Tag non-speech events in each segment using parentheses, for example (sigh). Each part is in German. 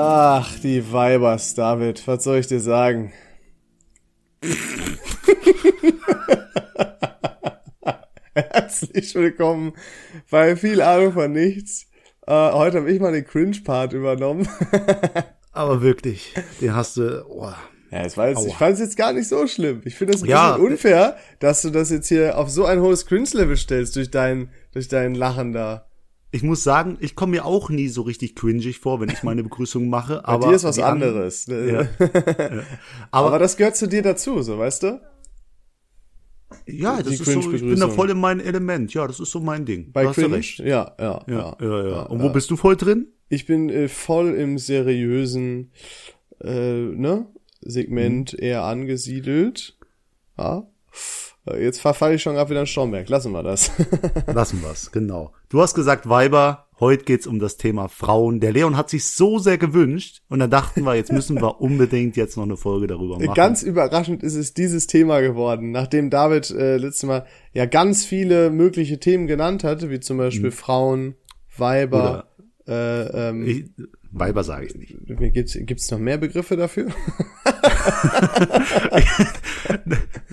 Ach, die Weibers, David, was soll ich dir sagen? (laughs) Herzlich willkommen bei viel Ahnung von nichts. Äh, heute habe ich mal den Cringe-Part übernommen. (laughs) Aber wirklich, den hast du. Oh. Ja, das war jetzt, ich fand es jetzt gar nicht so schlimm. Ich finde es ein ja, bisschen unfair, dass du das jetzt hier auf so ein hohes Cringe-Level stellst durch dein, durch dein Lachen da. Ich muss sagen, ich komme mir auch nie so richtig cringig vor, wenn ich meine Begrüßung mache. Bei aber dir ist was anderes. Ja. (laughs) ja. Aber, aber das gehört zu dir dazu, so weißt du? Ja, das ist so, ich bin da voll in meinem Element. Ja, das ist so mein Ding. Bei Cringe? Ja, ja, ja, ja, ja, ja. Und wo bist du voll drin? Ich bin äh, voll im seriösen äh, ne, Segment mhm. eher angesiedelt. Ja. Jetzt verfalle ich schon gerade wieder in Stromberg. Lassen wir das. (laughs) Lassen wir's, genau. Du hast gesagt, Weiber, heute geht's um das Thema Frauen. Der Leon hat sich so sehr gewünscht und dann dachten wir, jetzt müssen wir (laughs) unbedingt jetzt noch eine Folge darüber machen. Ganz überraschend ist es dieses Thema geworden, nachdem David äh, letztes Mal ja ganz viele mögliche Themen genannt hatte, wie zum Beispiel mhm. Frauen, Weiber, äh, ähm, ich, Weiber sage ich nicht. Gibt's gibt's noch mehr Begriffe dafür? (laughs)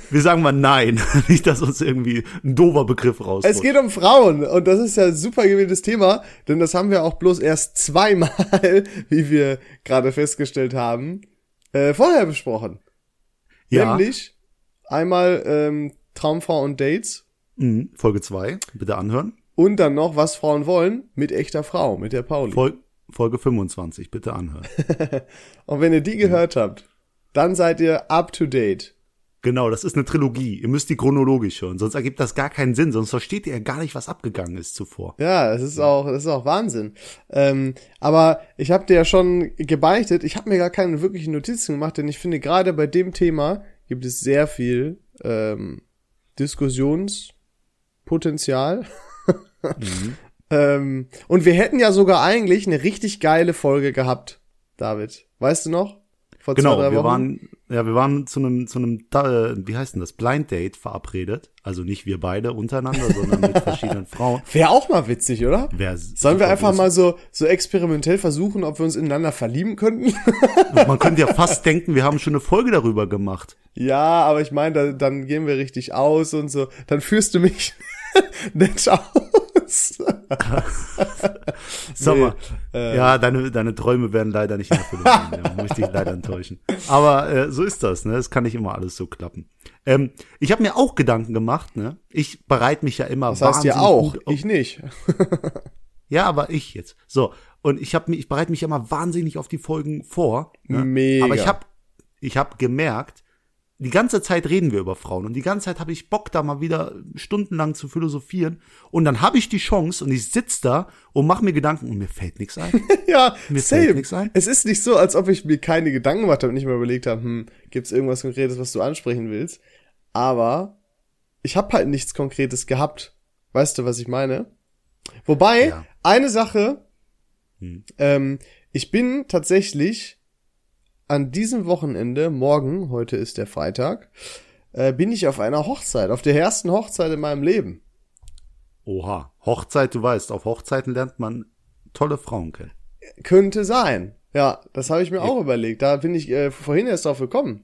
Wir sagen mal nein, (laughs) nicht, dass uns irgendwie ein doofer Begriff rauskommt. Es geht um Frauen und das ist ja ein super gewähltes Thema, denn das haben wir auch bloß erst zweimal, (laughs) wie wir gerade festgestellt haben, äh, vorher besprochen. Ja. Nämlich einmal ähm, Traumfrau und Dates. Mhm, Folge zwei, bitte anhören. Und dann noch, was Frauen wollen, mit echter Frau, mit der Pauli. Fol Folge 25, bitte anhören. (laughs) und wenn ihr die gehört habt, dann seid ihr up to date. Genau, das ist eine Trilogie. Ihr müsst die chronologisch hören, sonst ergibt das gar keinen Sinn, sonst versteht ihr ja gar nicht, was abgegangen ist zuvor. Ja, das ist auch, das ist auch Wahnsinn. Ähm, aber ich habe dir ja schon gebeichtet, ich habe mir gar keine wirklichen Notizen gemacht, denn ich finde gerade bei dem Thema gibt es sehr viel ähm, Diskussionspotenzial. mhm. (laughs) ähm, und wir hätten ja sogar eigentlich eine richtig geile Folge gehabt, David. Weißt du noch? Vor genau, zwei, wir waren, ja, wir waren zu einem, zu einem, äh, wie heißt denn das, Blind Date verabredet. Also nicht wir beide untereinander, sondern mit (laughs) verschiedenen Frauen. Wäre auch mal witzig, oder? Wär Sollen wir einfach mal so, so experimentell versuchen, ob wir uns ineinander verlieben könnten? (laughs) Man könnte ja fast denken, wir haben schon eine Folge darüber gemacht. Ja, aber ich meine, da, dann gehen wir richtig aus und so. Dann führst du mich (laughs) nett aus. (laughs) Sag mal, nee, äh, ja, deine, deine Träume werden leider nicht gehen. ja, muss ich dich leider enttäuschen. Aber äh, so ist das, ne? Es kann nicht immer alles so klappen. Ähm, ich habe mir auch Gedanken gemacht, ne? Ich bereite mich ja immer Das heißt ja auch, ich nicht. (laughs) ja, aber ich jetzt. So, und ich habe mich, ich bereite mich immer wahnsinnig auf die Folgen vor. Ne? Mega. Aber ich habe ich hab gemerkt, die ganze Zeit reden wir über Frauen und die ganze Zeit habe ich Bock, da mal wieder stundenlang zu philosophieren. Und dann habe ich die Chance und ich sitz da und mache mir Gedanken und mir fällt nichts ein. (laughs) ja, mir same. fällt nichts ein. Es ist nicht so, als ob ich mir keine Gedanken gemacht habe und nicht mal überlegt habe, hm, gibt es irgendwas Konkretes, was du ansprechen willst. Aber ich habe halt nichts Konkretes gehabt. Weißt du, was ich meine? Wobei, ja. eine Sache, hm. ähm, ich bin tatsächlich an diesem Wochenende, morgen, heute ist der Freitag, äh, bin ich auf einer Hochzeit, auf der ersten Hochzeit in meinem Leben. Oha, Hochzeit, du weißt, auf Hochzeiten lernt man tolle Frauen kennen. Könnte sein. Ja, das habe ich mir ja. auch überlegt. Da bin ich äh, vorhin erst drauf gekommen.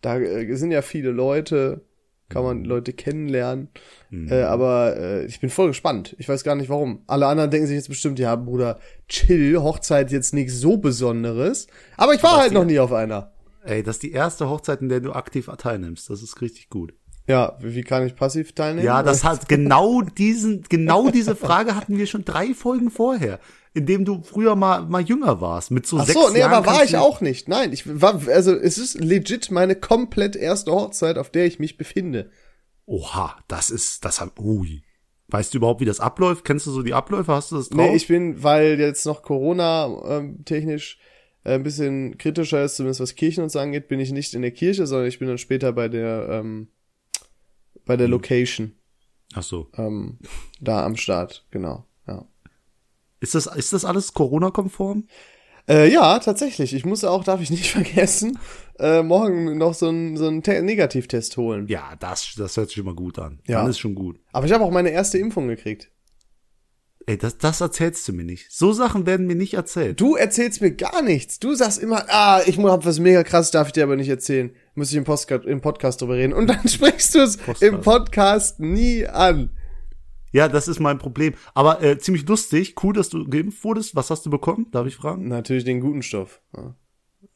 Da äh, sind ja viele Leute, kann man Leute kennenlernen. Mhm. Äh, aber äh, ich bin voll gespannt. Ich weiß gar nicht warum. Alle anderen denken sich jetzt bestimmt, ja, Bruder, chill, Hochzeit jetzt nichts so Besonderes. Aber ich war halt noch nie auf einer. Ey, das ist die erste Hochzeit, in der du aktiv teilnimmst. Das ist richtig gut. Ja, wie kann ich passiv teilnehmen? Ja, das hat genau diesen, genau diese Frage hatten wir schon drei Folgen vorher in dem du früher mal, mal jünger warst, mit so Ach sechs so, nee, Jahren aber war ich auch nicht. Nein, ich war, also es ist legit meine komplett erste Hochzeit, auf der ich mich befinde. Oha, das ist, das hat, ui. Weißt du überhaupt, wie das abläuft? Kennst du so die Abläufe? Hast du das drauf? Nee, ich bin, weil jetzt noch Corona ähm, technisch äh, ein bisschen kritischer ist, zumindest was Kirchen uns angeht, bin ich nicht in der Kirche, sondern ich bin dann später bei der, ähm, bei der hm. Location. Ach so. Ähm, da am Start, genau. Ist das, ist das alles Corona-konform? Äh, ja, tatsächlich. Ich muss auch, darf ich nicht (laughs) vergessen, äh, morgen noch so einen so einen Negativtest holen. Ja, das, das hört sich immer gut an. Ja. Dann ist schon gut. Aber ich habe auch meine erste Impfung gekriegt. Ey, das, das erzählst du mir nicht. So Sachen werden mir nicht erzählt. Du erzählst mir gar nichts. Du sagst immer, ah, ich hab was mega krass, darf ich dir aber nicht erzählen. Muss ich im, Postcard, im Podcast drüber reden. Und dann (laughs) sprichst du es im Podcast nie an. Ja, das ist mein Problem. Aber äh, ziemlich lustig. Cool, dass du geimpft wurdest. Was hast du bekommen? Darf ich fragen? Natürlich den guten Stoff. Ja.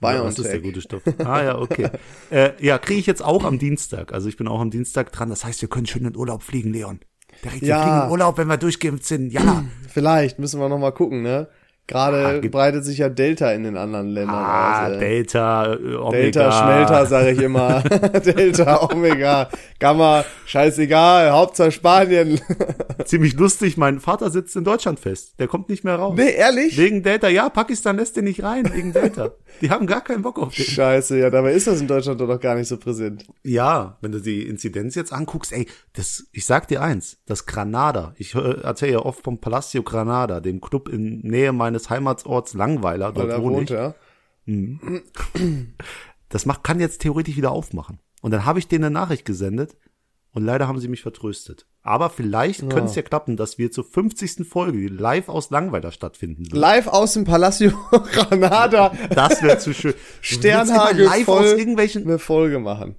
Ja, was ist der gute Stoff? Ah ja, okay. (laughs) äh, ja, kriege ich jetzt auch am Dienstag. Also ich bin auch am Dienstag dran. Das heißt, wir können schön in Urlaub fliegen, Leon. Direkt ja. wir fliegen in Urlaub, wenn wir durchgeimpft sind. Ja. (clears throat) Vielleicht müssen wir noch mal gucken, ne? Gerade ah, breitet sich ja Delta in den anderen Ländern ah, aus. Delta, äh, Omega. Delta, Schmelter, sage ich immer. (laughs) Delta, Omega, Gamma, scheißegal, Hauptsache Spanien. (laughs) Ziemlich lustig, mein Vater sitzt in Deutschland fest. Der kommt nicht mehr raus. Nee, ehrlich? Wegen Delta, ja, Pakistan lässt den nicht rein, wegen Delta. (laughs) Die haben gar keinen Bock auf den. Scheiße, ja, dabei ist das in Deutschland doch noch gar nicht so präsent. Ja, wenn du die Inzidenz jetzt anguckst, ey, das, ich sag dir eins, das Granada, ich erzähle ja oft vom Palacio Granada, dem Club in Nähe meines Heimatsorts Langweiler, dort Weil wohne wohnt, ich. Ja. Mhm. Das macht, kann jetzt theoretisch wieder aufmachen. Und dann habe ich denen eine Nachricht gesendet und leider haben sie mich vertröstet. Aber vielleicht ja. könnte es ja klappen, dass wir zur 50. Folge live aus Langweiler stattfinden. Wird. Live aus dem Palacio (laughs) Granada. Das wäre zu schön. Sternhagel live voll aus irgendwelchen eine Folge machen.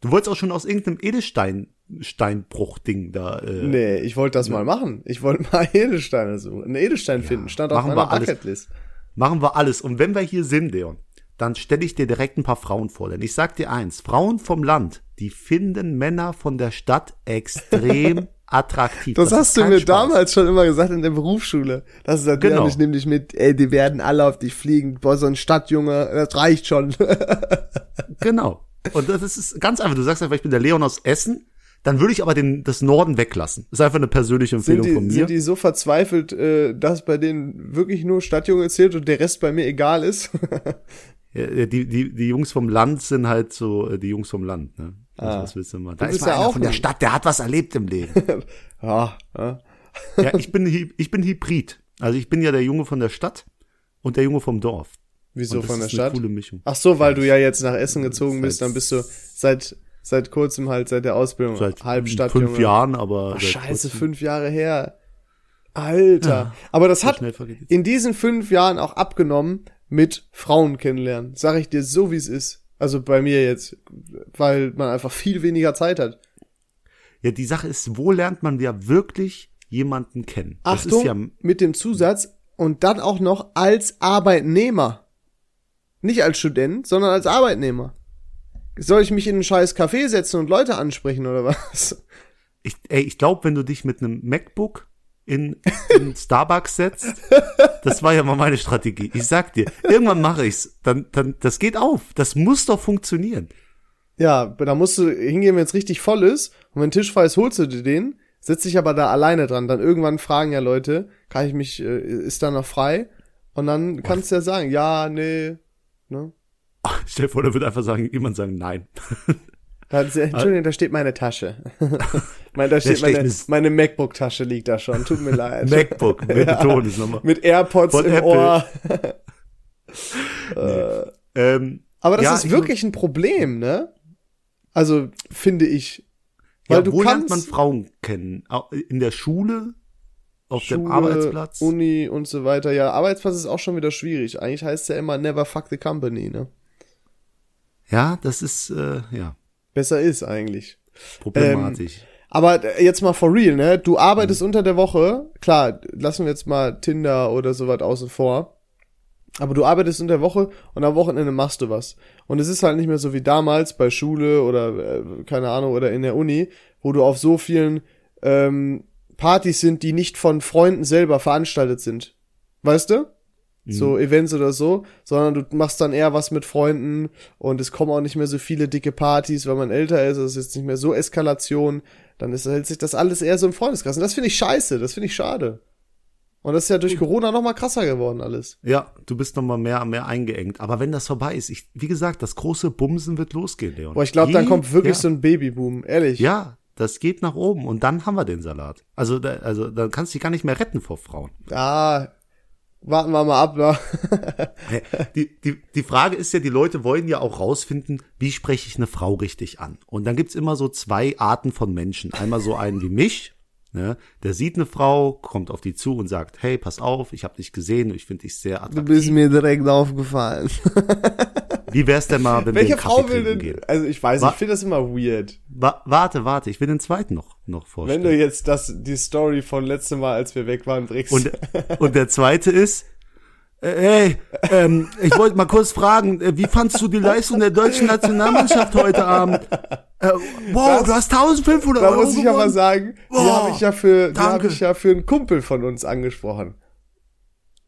Du wolltest auch schon aus irgendeinem Edelstein Steinbruch-Ding da. Äh, nee, ich wollte das ne? mal machen. Ich wollte mal (laughs) Edelsteine suchen. Einen Edelstein ja, finden. Stand auf meiner Bucketlist. Machen wir alles. Und wenn wir hier sind, Leon, dann stelle ich dir direkt ein paar Frauen vor. Denn ich sag dir eins, Frauen vom Land, die finden Männer von der Stadt extrem (laughs) attraktiv. Das, das hast du mir Spaß. damals schon immer gesagt in der Berufsschule. Das ist halt, genau. ich nehme dich mit, ey, die werden alle auf dich fliegen. Boah, so ein Stadtjunge, das reicht schon. (laughs) genau. Und das ist ganz einfach. Du sagst einfach, ich bin der Leon aus Essen dann würde ich aber den, das Norden weglassen. Das ist einfach eine persönliche Empfehlung die, von mir. Sind die so verzweifelt, äh, dass bei denen wirklich nur Stadtjunge zählt und der Rest bei mir egal ist? (laughs) ja, die, die, die Jungs vom Land sind halt so äh, die Jungs vom Land, ne? Also, ah. Was willst du mal? Da ist mal ja auch von der Stadt, der hat was erlebt im Leben. (laughs) ja, ja. ja, ich bin, ich bin Hybrid. Also ich bin ja der Junge von der Stadt und der Junge vom Dorf. Wieso von der Stadt? Ach so, weil du ja jetzt nach Essen gezogen bist, dann bist du seit seit kurzem halt, seit der Ausbildung. Seit halb fünf Jahren, aber. Ach, scheiße, fünf Jahre her. Alter. Ja, aber das hat in diesen fünf Jahren auch abgenommen mit Frauen kennenlernen. Sag ich dir so, wie es ist. Also bei mir jetzt, weil man einfach viel weniger Zeit hat. Ja, die Sache ist, wo lernt man ja wirklich jemanden kennen? Das Achtung, ja mit dem Zusatz und dann auch noch als Arbeitnehmer. Nicht als Student, sondern als Arbeitnehmer. Soll ich mich in ein scheiß Café setzen und Leute ansprechen oder was? Ich, ey, ich glaube, wenn du dich mit einem MacBook in, in Starbucks setzt, das war ja mal meine Strategie. Ich sag dir, irgendwann mache ich's, dann, dann, das geht auf. Das muss doch funktionieren. Ja, da musst du hingehen, wenn es richtig voll ist. Und wenn Tisch frei ist, holst du dir den, setz dich aber da alleine dran. Dann irgendwann fragen ja Leute, kann ich mich, äh, ist da noch frei? Und dann kannst du ja sagen, ja, nee, ne? Stell dir vor, da wird einfach sagen, jemand sagen, nein. (laughs) Entschuldigung, da steht meine Tasche. (laughs) mein, da steht meine, meine MacBook-Tasche liegt da schon. Tut mir leid. MacBook, mit ja, nochmal. Mit AirPods Von im Apple. Ohr. nee. äh, ähm, aber das ja, ist wirklich ein Problem, ne? Also, finde ich. Weil ja, du wo kannst, lernt man Frauen kennen? In der Schule? Auf Schule, dem Arbeitsplatz? Uni und so weiter. Ja, Arbeitsplatz ist auch schon wieder schwierig. Eigentlich heißt es ja immer never fuck the company, ne? Ja, das ist, äh, ja. Besser ist eigentlich. Problematisch. Ähm, aber jetzt mal for real, ne? Du arbeitest mhm. unter der Woche, klar, lassen wir jetzt mal Tinder oder so was außen vor. Aber du arbeitest unter der Woche und am Wochenende machst du was. Und es ist halt nicht mehr so wie damals bei Schule oder äh, keine Ahnung oder in der Uni, wo du auf so vielen ähm, Partys sind, die nicht von Freunden selber veranstaltet sind. Weißt du? So mhm. Events oder so, sondern du machst dann eher was mit Freunden und es kommen auch nicht mehr so viele dicke Partys, weil man älter ist, es ist jetzt nicht mehr so Eskalation, dann ist, hält sich das alles eher so im Freundeskreis. Und das finde ich scheiße, das finde ich schade. Und das ist ja durch Corona noch mal krasser geworden alles. Ja, du bist noch mal mehr mehr eingeengt. Aber wenn das vorbei ist, ich, wie gesagt, das große Bumsen wird losgehen, Leon. Boah, ich glaube, dann kommt wirklich ja. so ein Babyboom, ehrlich. Ja, das geht nach oben und dann haben wir den Salat. Also, da, also, dann kannst du dich gar nicht mehr retten vor Frauen. Ah, warten wir mal ab, ne? die, die, die Frage ist ja, die Leute wollen ja auch rausfinden, wie spreche ich eine Frau richtig an? Und dann gibt's immer so zwei Arten von Menschen. Einmal so einen wie mich, Ne? Der sieht eine Frau, kommt auf die zu und sagt, hey, pass auf, ich habe dich gesehen, ich finde dich sehr Du attraktiv. bist mir direkt aufgefallen. (laughs) Wie wär's denn mal, wenn Welche wir einen Kaffee Frau will denn, gehen? also ich weiß, Wa- ich finde das immer weird. Wa warte, warte, ich will den zweiten noch, noch vorstellen. Wenn du jetzt das, die Story von letztem Mal, als wir weg waren, bringst. Und, und der zweite ist, äh, hey, ähm, ich wollte mal kurz fragen, äh, wie fandst du die Leistung der deutschen Nationalmannschaft heute Abend? Äh, wow, Das- du hast 1500 da Euro muss ich aber gewonnen. sagen, die habe ich ja für, die habe ich ja für einen Kumpel von uns angesprochen.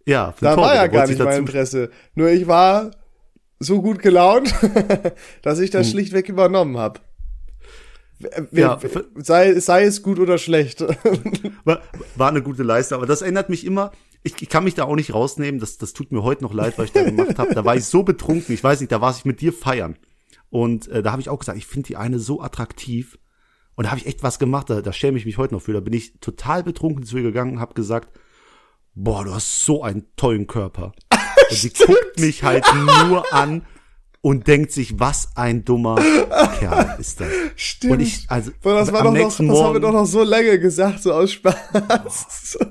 Ja, für Da Torben, war ja gar nicht mein Interesse. Nur ich war so gut gelaunt, (laughs) dass ich Hm. das schlichtweg übernommen habe. Ja, sei, sei es gut oder schlecht. (laughs) War, war eine gute Leistung, aber das erinnert mich immer, ich, ich kann mich da auch nicht rausnehmen, das, das tut mir heute noch leid, was ich da gemacht habe. Da war ich so betrunken, ich weiß nicht, da war ich mit dir feiern. Und äh, da habe ich auch gesagt, ich finde die eine so attraktiv. Und da habe ich echt was gemacht, da, da schäme ich mich heute noch für. Da bin ich total betrunken zu ihr gegangen und habe gesagt, boah, du hast so einen tollen Körper. Und (laughs) sie guckt mich halt nur an und denkt sich, was ein dummer Kerl ist das. Stimmt. Und ich, also, Boah, das war am doch noch, das nächsten haben wir Morgen, doch noch so lange gesagt, so aus Spaß. (laughs)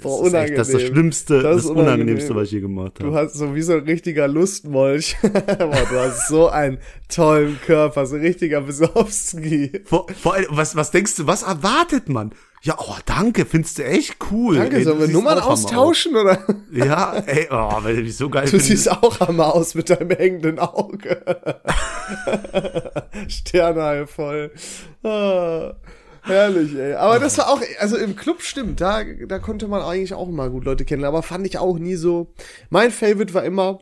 Boah, das ist echt das, das unangenehm. Schlimmste, Das das, ist unangenehm. Unangenehmste, was ich je gemacht Du habe. hast so wie so ein richtiger Lustmolch. (laughs) Boah, du hast so einen tollen Körper, so ein richtiger Besowski. Vor, vor allem, was, was denkst du, was erwartet man? Ja, oh, danke, findest du echt cool. Danke, ey, sollen wir Nummern austauschen oder? Ja, ey, oh, weil du dich so geil Du findest. siehst auch Hammer aus mit deinem hängenden Auge. (laughs) Sterne voll. Ah, herrlich, ey. Aber das war auch, also im Club stimmt, da, da konnte man eigentlich auch mal gut Leute kennenlernen, aber fand ich auch nie so. Mein Favorite war immer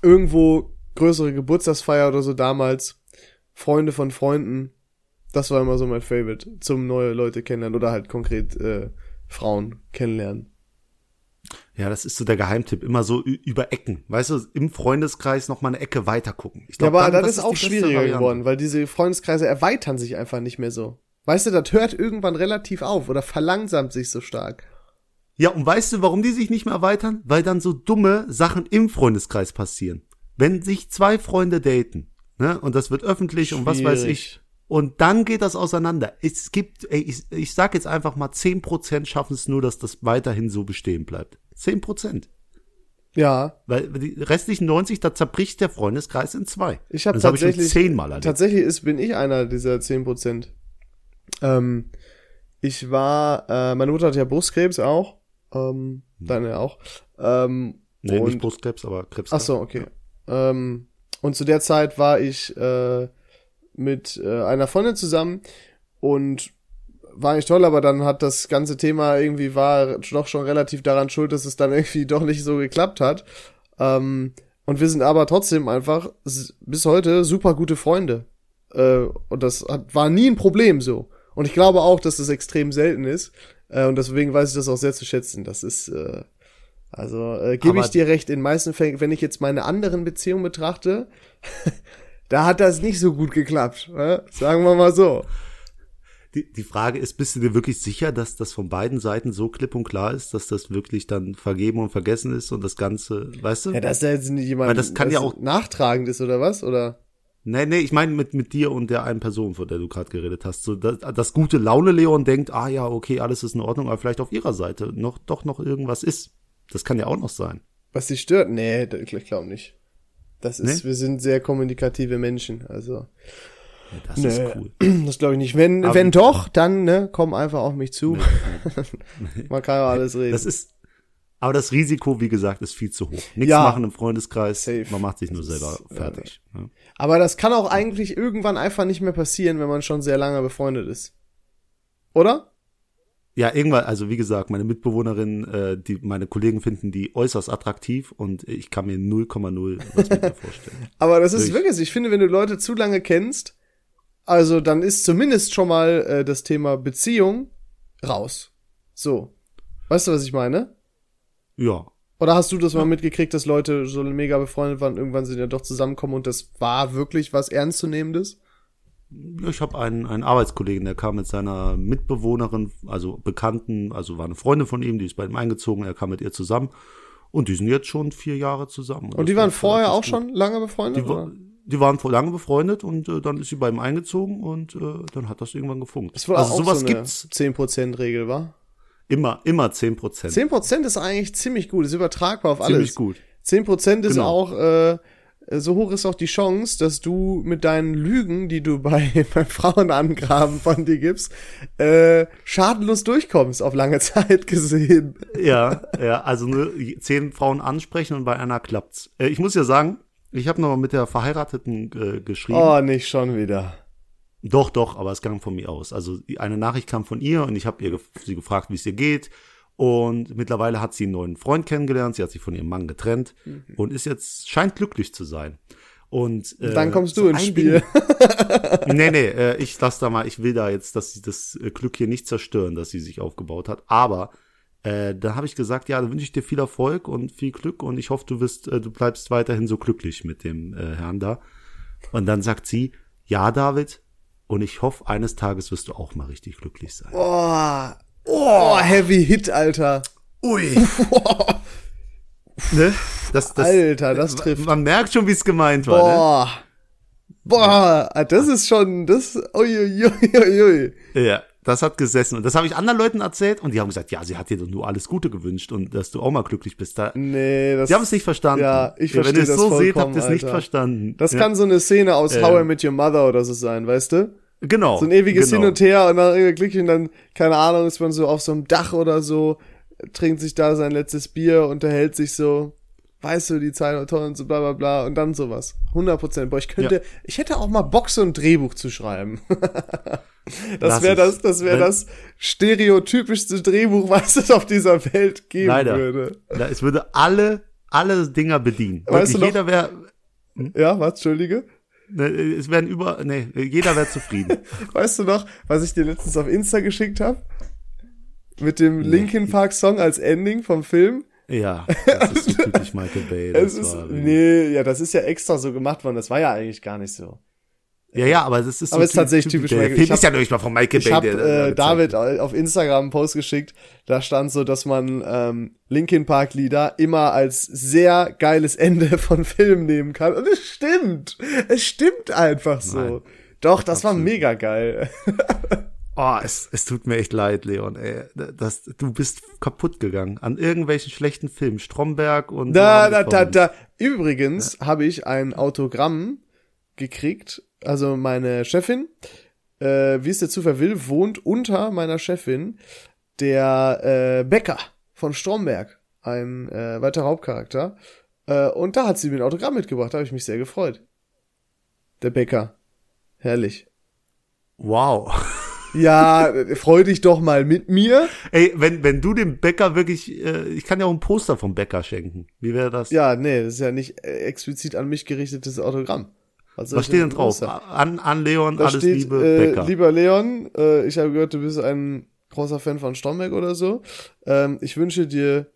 irgendwo größere Geburtstagsfeier oder so damals. Freunde von Freunden. Das war immer so mein Favorite. Zum neue Leute kennenlernen oder halt konkret äh, Frauen kennenlernen. Ja, das ist so der Geheimtipp. Immer so über Ecken. Weißt du, im Freundeskreis noch mal eine Ecke weiter gucken. Ich Ja, glaub, aber dann- das, ist auch schwieriger Variante. geworden, weil diese Freundeskreise erweitern sich einfach nicht mehr so. Weißt du, das hört irgendwann relativ auf oder verlangsamt sich so stark. Ja, und weißt du, warum die sich nicht mehr erweitern? Weil dann so dumme Sachen im Freundeskreis passieren. Wenn sich zwei Freunde daten, ne, und das wird öffentlich und was weiß ich, Schwierig. Und dann geht das auseinander. Es gibt, ey, ich, ich sag jetzt einfach mal, 10% schaffen es nur, dass das weiterhin so bestehen bleibt. 10%. Ja, Weil die restlichen 90, da zerbricht der Freundeskreis in zwei. ich habe hab tatsächlich ich schon zehnmal erlebt. tatsächlich ist bin ich einer dieser 10%. Ähm, ich war äh, meine Mutter hat ja Brustkrebs auch, ähm, deine auch. Ähm, nee, und nicht Brustkrebs, aber Krebs. Ach so, okay. Ähm, und zu der Zeit war ich äh, mit äh, einer Freundin zusammen und war nicht toll, aber dann hat das ganze Thema irgendwie war doch schon relativ daran schuld, dass es dann irgendwie (laughs) doch nicht so geklappt hat. Ähm, und wir sind aber trotzdem einfach bis heute super gute Freunde. Äh, und das hat, war nie ein Problem so. Und ich glaube auch, dass das extrem selten ist. Äh, und deswegen weiß ich das auch sehr zu schätzen. Das ist, äh, also äh, gebe ich dir recht, in meisten Fällen, wenn ich jetzt meine anderen Beziehungen betrachte, (laughs) da hat das nicht so gut geklappt. Ne? Sagen wir mal so. Die, die Frage ist, bist du dir wirklich sicher, dass das von beiden Seiten so klipp und klar ist, dass das wirklich dann vergeben und vergessen ist und das Ganze, weißt du? Ja, dass da jetzt nicht jemand Weil das kann ja auch- nachtragend ist oder was? Oder? Nee, nee, ich meine mit, mit dir und der einen Person, von der du gerade geredet hast. So, das, das gute Laune Leon denkt, ah ja, okay, alles ist in Ordnung, aber vielleicht auf ihrer Seite noch doch noch irgendwas ist. Das kann ja auch noch sein. Was sie stört? Nee, ich glaube nicht. Das ist, Nee? wir sind sehr kommunikative Menschen, also. Ja, das ist cool. (clears throat) Das glaube ich nicht. Wenn, Aber- wenn doch, dann, ne, komm einfach auf mich zu. (laughs) Man kann ja alles reden. Das ist, aber das Risiko, wie gesagt, ist viel zu hoch. Nichts Ja. machen im Freundeskreis, Safe. man macht sich nur Das selber ist, fertig. Ja. Aber das kann auch eigentlich irgendwann einfach nicht mehr passieren, wenn man schon sehr lange befreundet ist. Oder? Ja, irgendwann, also wie gesagt, meine Mitbewohnerin, äh, die, meine Kollegen finden die äußerst attraktiv und ich kann mir 0,0 was mit ihr vorstellen. (laughs) Aber das ist Ich- wirklich, ich finde, wenn du Leute zu lange kennst, also dann ist zumindest schon mal äh, das Thema Beziehung raus. So. Weißt du, was ich meine? Ja. Oder hast du das mal mitgekriegt, dass Leute so mega befreundet waren, irgendwann sind ja doch zusammenkommen und das war wirklich was Ernstzunehmendes? Ich habe einen, einen Arbeitskollegen, der kam mit seiner Mitbewohnerin, also Bekannten, also war eine Freundin von ihm, die ist bei ihm eingezogen, er kam mit ihr zusammen und die sind jetzt schon vier Jahre zusammen. Und die das waren war vorher auch gut. schon lange befreundet? Die, wa- oder? die waren vor lange befreundet und äh, dann ist sie bei ihm eingezogen und äh, dann hat das irgendwann gefunkt. Das war also auch sowas so gibt's 10%-Regel, war? Immer, immer 10%. 10% ist eigentlich ziemlich gut, ist übertragbar auf alles. Ziemlich gut. 10% ist genau. auch, äh, so hoch ist auch die Chance, dass du mit deinen Lügen, die du (laughs) bei, beim Frauenangraben von dir gibst, äh, schadenlos durchkommst, auf lange Zeit (laughs) gesehen. Ja, ja, also nur zehn Frauen ansprechen und bei einer klappt's. Äh, ich muss ja sagen, ich habe noch mit der Verheirateten äh, geschrieben. Oh, nicht schon wieder. Doch, doch, aber es kam von mir aus. Also eine Nachricht kam von ihr und ich habe ihr sie gefragt, wie es ihr geht. Und mittlerweile hat sie einen neuen Freund kennengelernt. Sie hat sich von ihrem Mann getrennt mhm. und ist jetzt scheint glücklich zu sein. Und äh, dann kommst du so ins Spiel. Ding, (laughs) nee, nee, äh, ich lass da mal, ich will da jetzt, dass sie das äh, Glück hier nicht zerstören, das sie sich aufgebaut hat. Aber äh, da habe ich gesagt, ja, da wünsche ich dir viel Erfolg und viel Glück und ich hoffe, du wirst, äh, du bleibst weiterhin so glücklich mit dem äh, Herrn da. Und dann sagt sie, ja, David, und ich hoffe, eines Tages wirst du auch mal richtig glücklich sein. Oh, oh Heavy Hit, Alter. Ui. (laughs) ne? Das, das, Alter, das trifft. Man merkt schon, wie es gemeint war. Boah. Ne? Boah, das ist schon, das, uiuiuiui. Ja, das hat gesessen. Und das habe ich anderen Leuten erzählt und die haben gesagt, ja, sie hat dir doch nur alles Gute gewünscht und dass du auch mal glücklich bist. Da, nee, das. Die haben es nicht verstanden. Ja, ich verstehe das Wenn ihr es so seht, habt ihr es nicht verstanden. Das ja. kann so eine Szene aus ähm. How I Met Your Mother oder so sein, weißt du? Genau. So ein ewiges genau. Hin und Her und dann glücklich und dann, keine Ahnung, ist man so auf so einem Dach oder so, trinkt sich da sein letztes Bier, unterhält sich so weißt du, die Zeit toll und so bla bla bla und dann sowas. 100 Prozent. Boah, ich könnte, ja. ich hätte auch mal Bock, so ein Drehbuch zu schreiben. (laughs) das wäre das, das wäre das stereotypischste Drehbuch, (laughs) was es auf dieser Welt geben Leider. würde. Ja, es würde alle, alle Dinger bedienen. Weißt Wirklich, du noch? jeder wäre, hm? Ja, was, Entschuldige? Ne, es werden über, nee, jeder wäre zufrieden. (laughs) weißt du noch, was ich dir letztens auf Insta geschickt habe? Mit dem nee. Linkin Park Song als Ending vom Film? Ja, (laughs) das ist so typisch Michael Bay. Das ist, nee, ja, das ist ja extra so gemacht worden. Das war ja eigentlich gar nicht so. Ja, ja, aber das ist so. Aber es ist tatsächlich typisch, typisch Michael. Film ist ja nicht mal von Michael ich Bay. Ich habe äh, David auf Instagram einen Post geschickt. Da stand so, dass man ähm, Linkin Park Lieder immer als sehr geiles Ende (laughs) von Filmen nehmen kann. Und es stimmt. Es stimmt einfach so. Nein, Doch, das absolut. war mega geil. (laughs) Oh, es, es tut mir echt leid, Leon. Ey. Das, du bist kaputt gegangen an irgendwelchen schlechten Filmen. Stromberg und. Da, da, da, da. Übrigens ja. habe ich ein Autogramm gekriegt. Also meine Chefin, äh, wie es der Zufall will, wohnt unter meiner Chefin der äh, Bäcker von Stromberg, ein äh, weiterer Hauptcharakter. Äh, und da hat sie mir ein Autogramm mitgebracht. Da habe ich mich sehr gefreut. Der Bäcker. Herrlich. Wow. Ja, (laughs) freu dich doch mal mit mir. Ey, wenn, wenn du dem Bäcker wirklich, äh, ich kann ja auch ein Poster vom Bäcker schenken. Wie wäre das? Ja, nee, das ist ja nicht äh, explizit an mich gerichtetes Autogramm. Was, Was steht denn drauf? An, an Leon, da alles steht, Liebe, äh, Bäcker. Lieber Leon, äh, ich habe gehört, du bist ein großer Fan von Stromberg oder so. Ähm, ich wünsche dir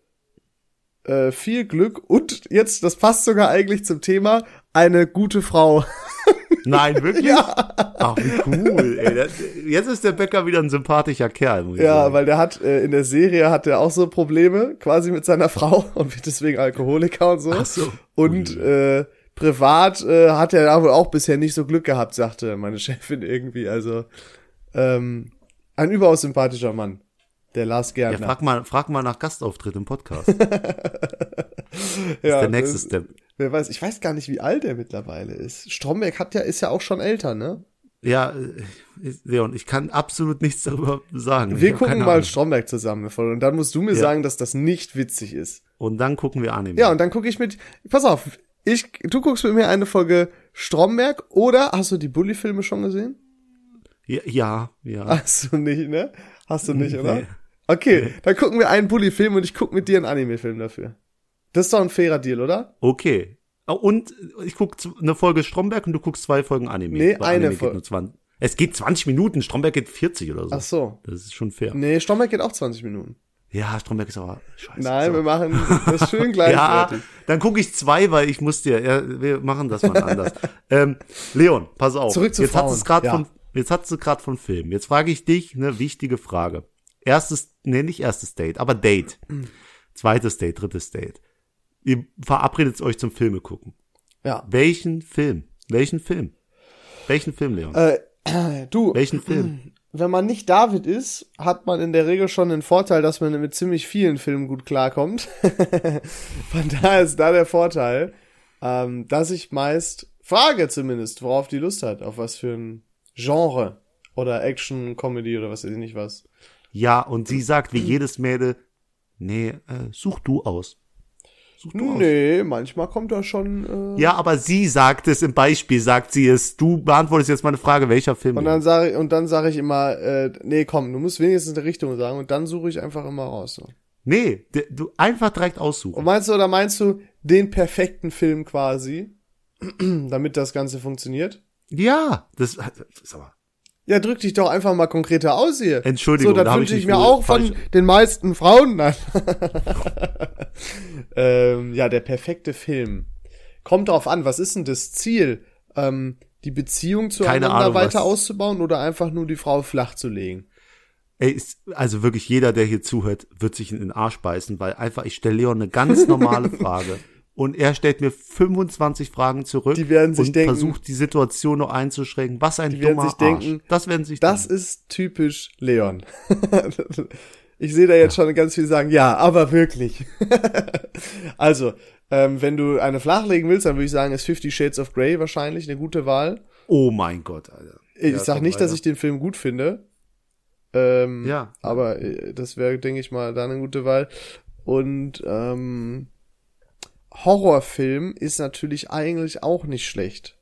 äh, viel Glück und jetzt, das passt sogar eigentlich zum Thema, eine gute Frau. (laughs) Nein, wirklich? Ja. Ach, wie cool. Ey. Jetzt ist der Bäcker wieder ein sympathischer Kerl. Ja, sagen. weil der hat äh, in der Serie hat er auch so Probleme quasi mit seiner (laughs) Frau und wird deswegen Alkoholiker und so. Ach so. Und äh, privat äh, hat er aber auch bisher nicht so Glück gehabt, sagte meine Chefin irgendwie. Also ähm, ein überaus sympathischer Mann. Der Lars Gärtner. Ja, frag mal, frag mal nach Gastauftritt im Podcast. das (laughs) ist ja, der nächste Step. Wer weiß, ich weiß gar nicht, wie alt er mittlerweile ist. Stromberg hat ja, ist ja auch schon älter, ne? Ja, äh, Leon, ich kann absolut nichts darüber sagen. Wir gucken mal Ahnung. Stromberg zusammen und dann musst du mir ja. sagen, dass das nicht witzig ist. Und dann gucken wir Anime. Ja, und dann gucke ich mit, pass auf, ich, du guckst mit mir eine Folge Stromberg oder hast du die Bully-Filme schon gesehen? Ja, ja, ja. Hast du nicht, ne? Hast du nicht, nee. oder? Okay, nee. dann gucken wir einen Bully-Film und ich guck mit dir einen Anime-Film dafür. Das ist doch ein fairer Deal, oder? Okay. Oh, und ich guck eine Folge Stromberg und du guckst zwei Folgen Anime. Nee, eine Folge. Es geht 20 Minuten, Stromberg geht 40 oder so. Ach so. Das ist schon fair. Nee, Stromberg geht auch 20 Minuten. Ja, Stromberg ist aber scheiße. Nein, so. wir machen das schön (laughs) gleichwertig. ja, dann gucke ich zwei, weil ich muss dir, ja, wir machen das mal anders. (laughs) ähm, Leon, pass auf. Zurück zu jetzt Frauen. Hast grad ja. von, jetzt hast du gerade von Film. Jetzt frage ich dich eine wichtige Frage. Erstes, nee, nicht erstes Date, aber Date. (clears throat) Zweites Date, drittes Date ihr verabredet euch zum Filme gucken. Ja. Welchen Film Welchen Film? Welchen Film, Leon? Äh, (clears throat) du, Welchen Film? (clears throat) wenn man nicht David ist, hat man in der Regel schon den Vorteil, dass man mit ziemlich vielen Filmen gut klarkommt. (laughs) Von daher ist da der Vorteil, ähm, dass ich meist frage zumindest, worauf die Lust hat, auf was für ein Genre oder Action, Comedy oder was weiß ich nicht was. Ja, und sie sagt wie jedes Mädel, nee, äh, such du aus. Such du aus. Nee, manchmal kommt da schon. Äh, Ja, aber sie sagt es im Beispiel, sagt sie es. Du beantwortest jetzt meine Frage, welcher Film? Und dann sage ich, und dann sage ich immer, äh, nee, komm, du musst wenigstens eine Richtung sagen und dann suche ich einfach immer raus. So. nee, du einfach direkt aussuchen. Und meinst du, oder meinst du den perfekten Film quasi, (clears throat) damit das Ganze funktioniert? Ja, das, das ist aber. Ja, drück dich doch einfach mal konkreter aus hier. Entschuldigung, so, das wünsche ich ich mir auch von falsch- den meisten Frauen. (laughs) Ähm, ja, der perfekte Film. Kommt drauf an, was ist denn das Ziel? Ähm, die Beziehung zueinander Ahnung, weiter was- auszubauen oder einfach nur die Frau flach zu legen? Ey, ist, also wirklich jeder, der hier zuhört, wird sich in den Arsch beißen, weil einfach, ich stelle Leon eine ganz normale (laughs) Frage. Und er stellt mir 25 Fragen zurück Die werden sich und denken- versucht die Situation noch einzuschränken. Was ein Die werden dummer sich denken, Arsch. Das werden sich Das denken. ist typisch Leon. (laughs) ich sehe da jetzt schon ganz viel sagen, ja, aber wirklich. (laughs) also, ähm, wenn du eine flachlegen willst, dann würde ich sagen, ist Fifty Shades of Grey wahrscheinlich eine gute Wahl. Oh mein Gott, Alter. Ich Ja, sag nicht, dass Alter. ich den Film gut finde. Ähm, Ja. Aber äh, das wäre, denke ich mal, da eine gute Wahl. Und ähm, Horrorfilm ist natürlich eigentlich auch nicht schlecht.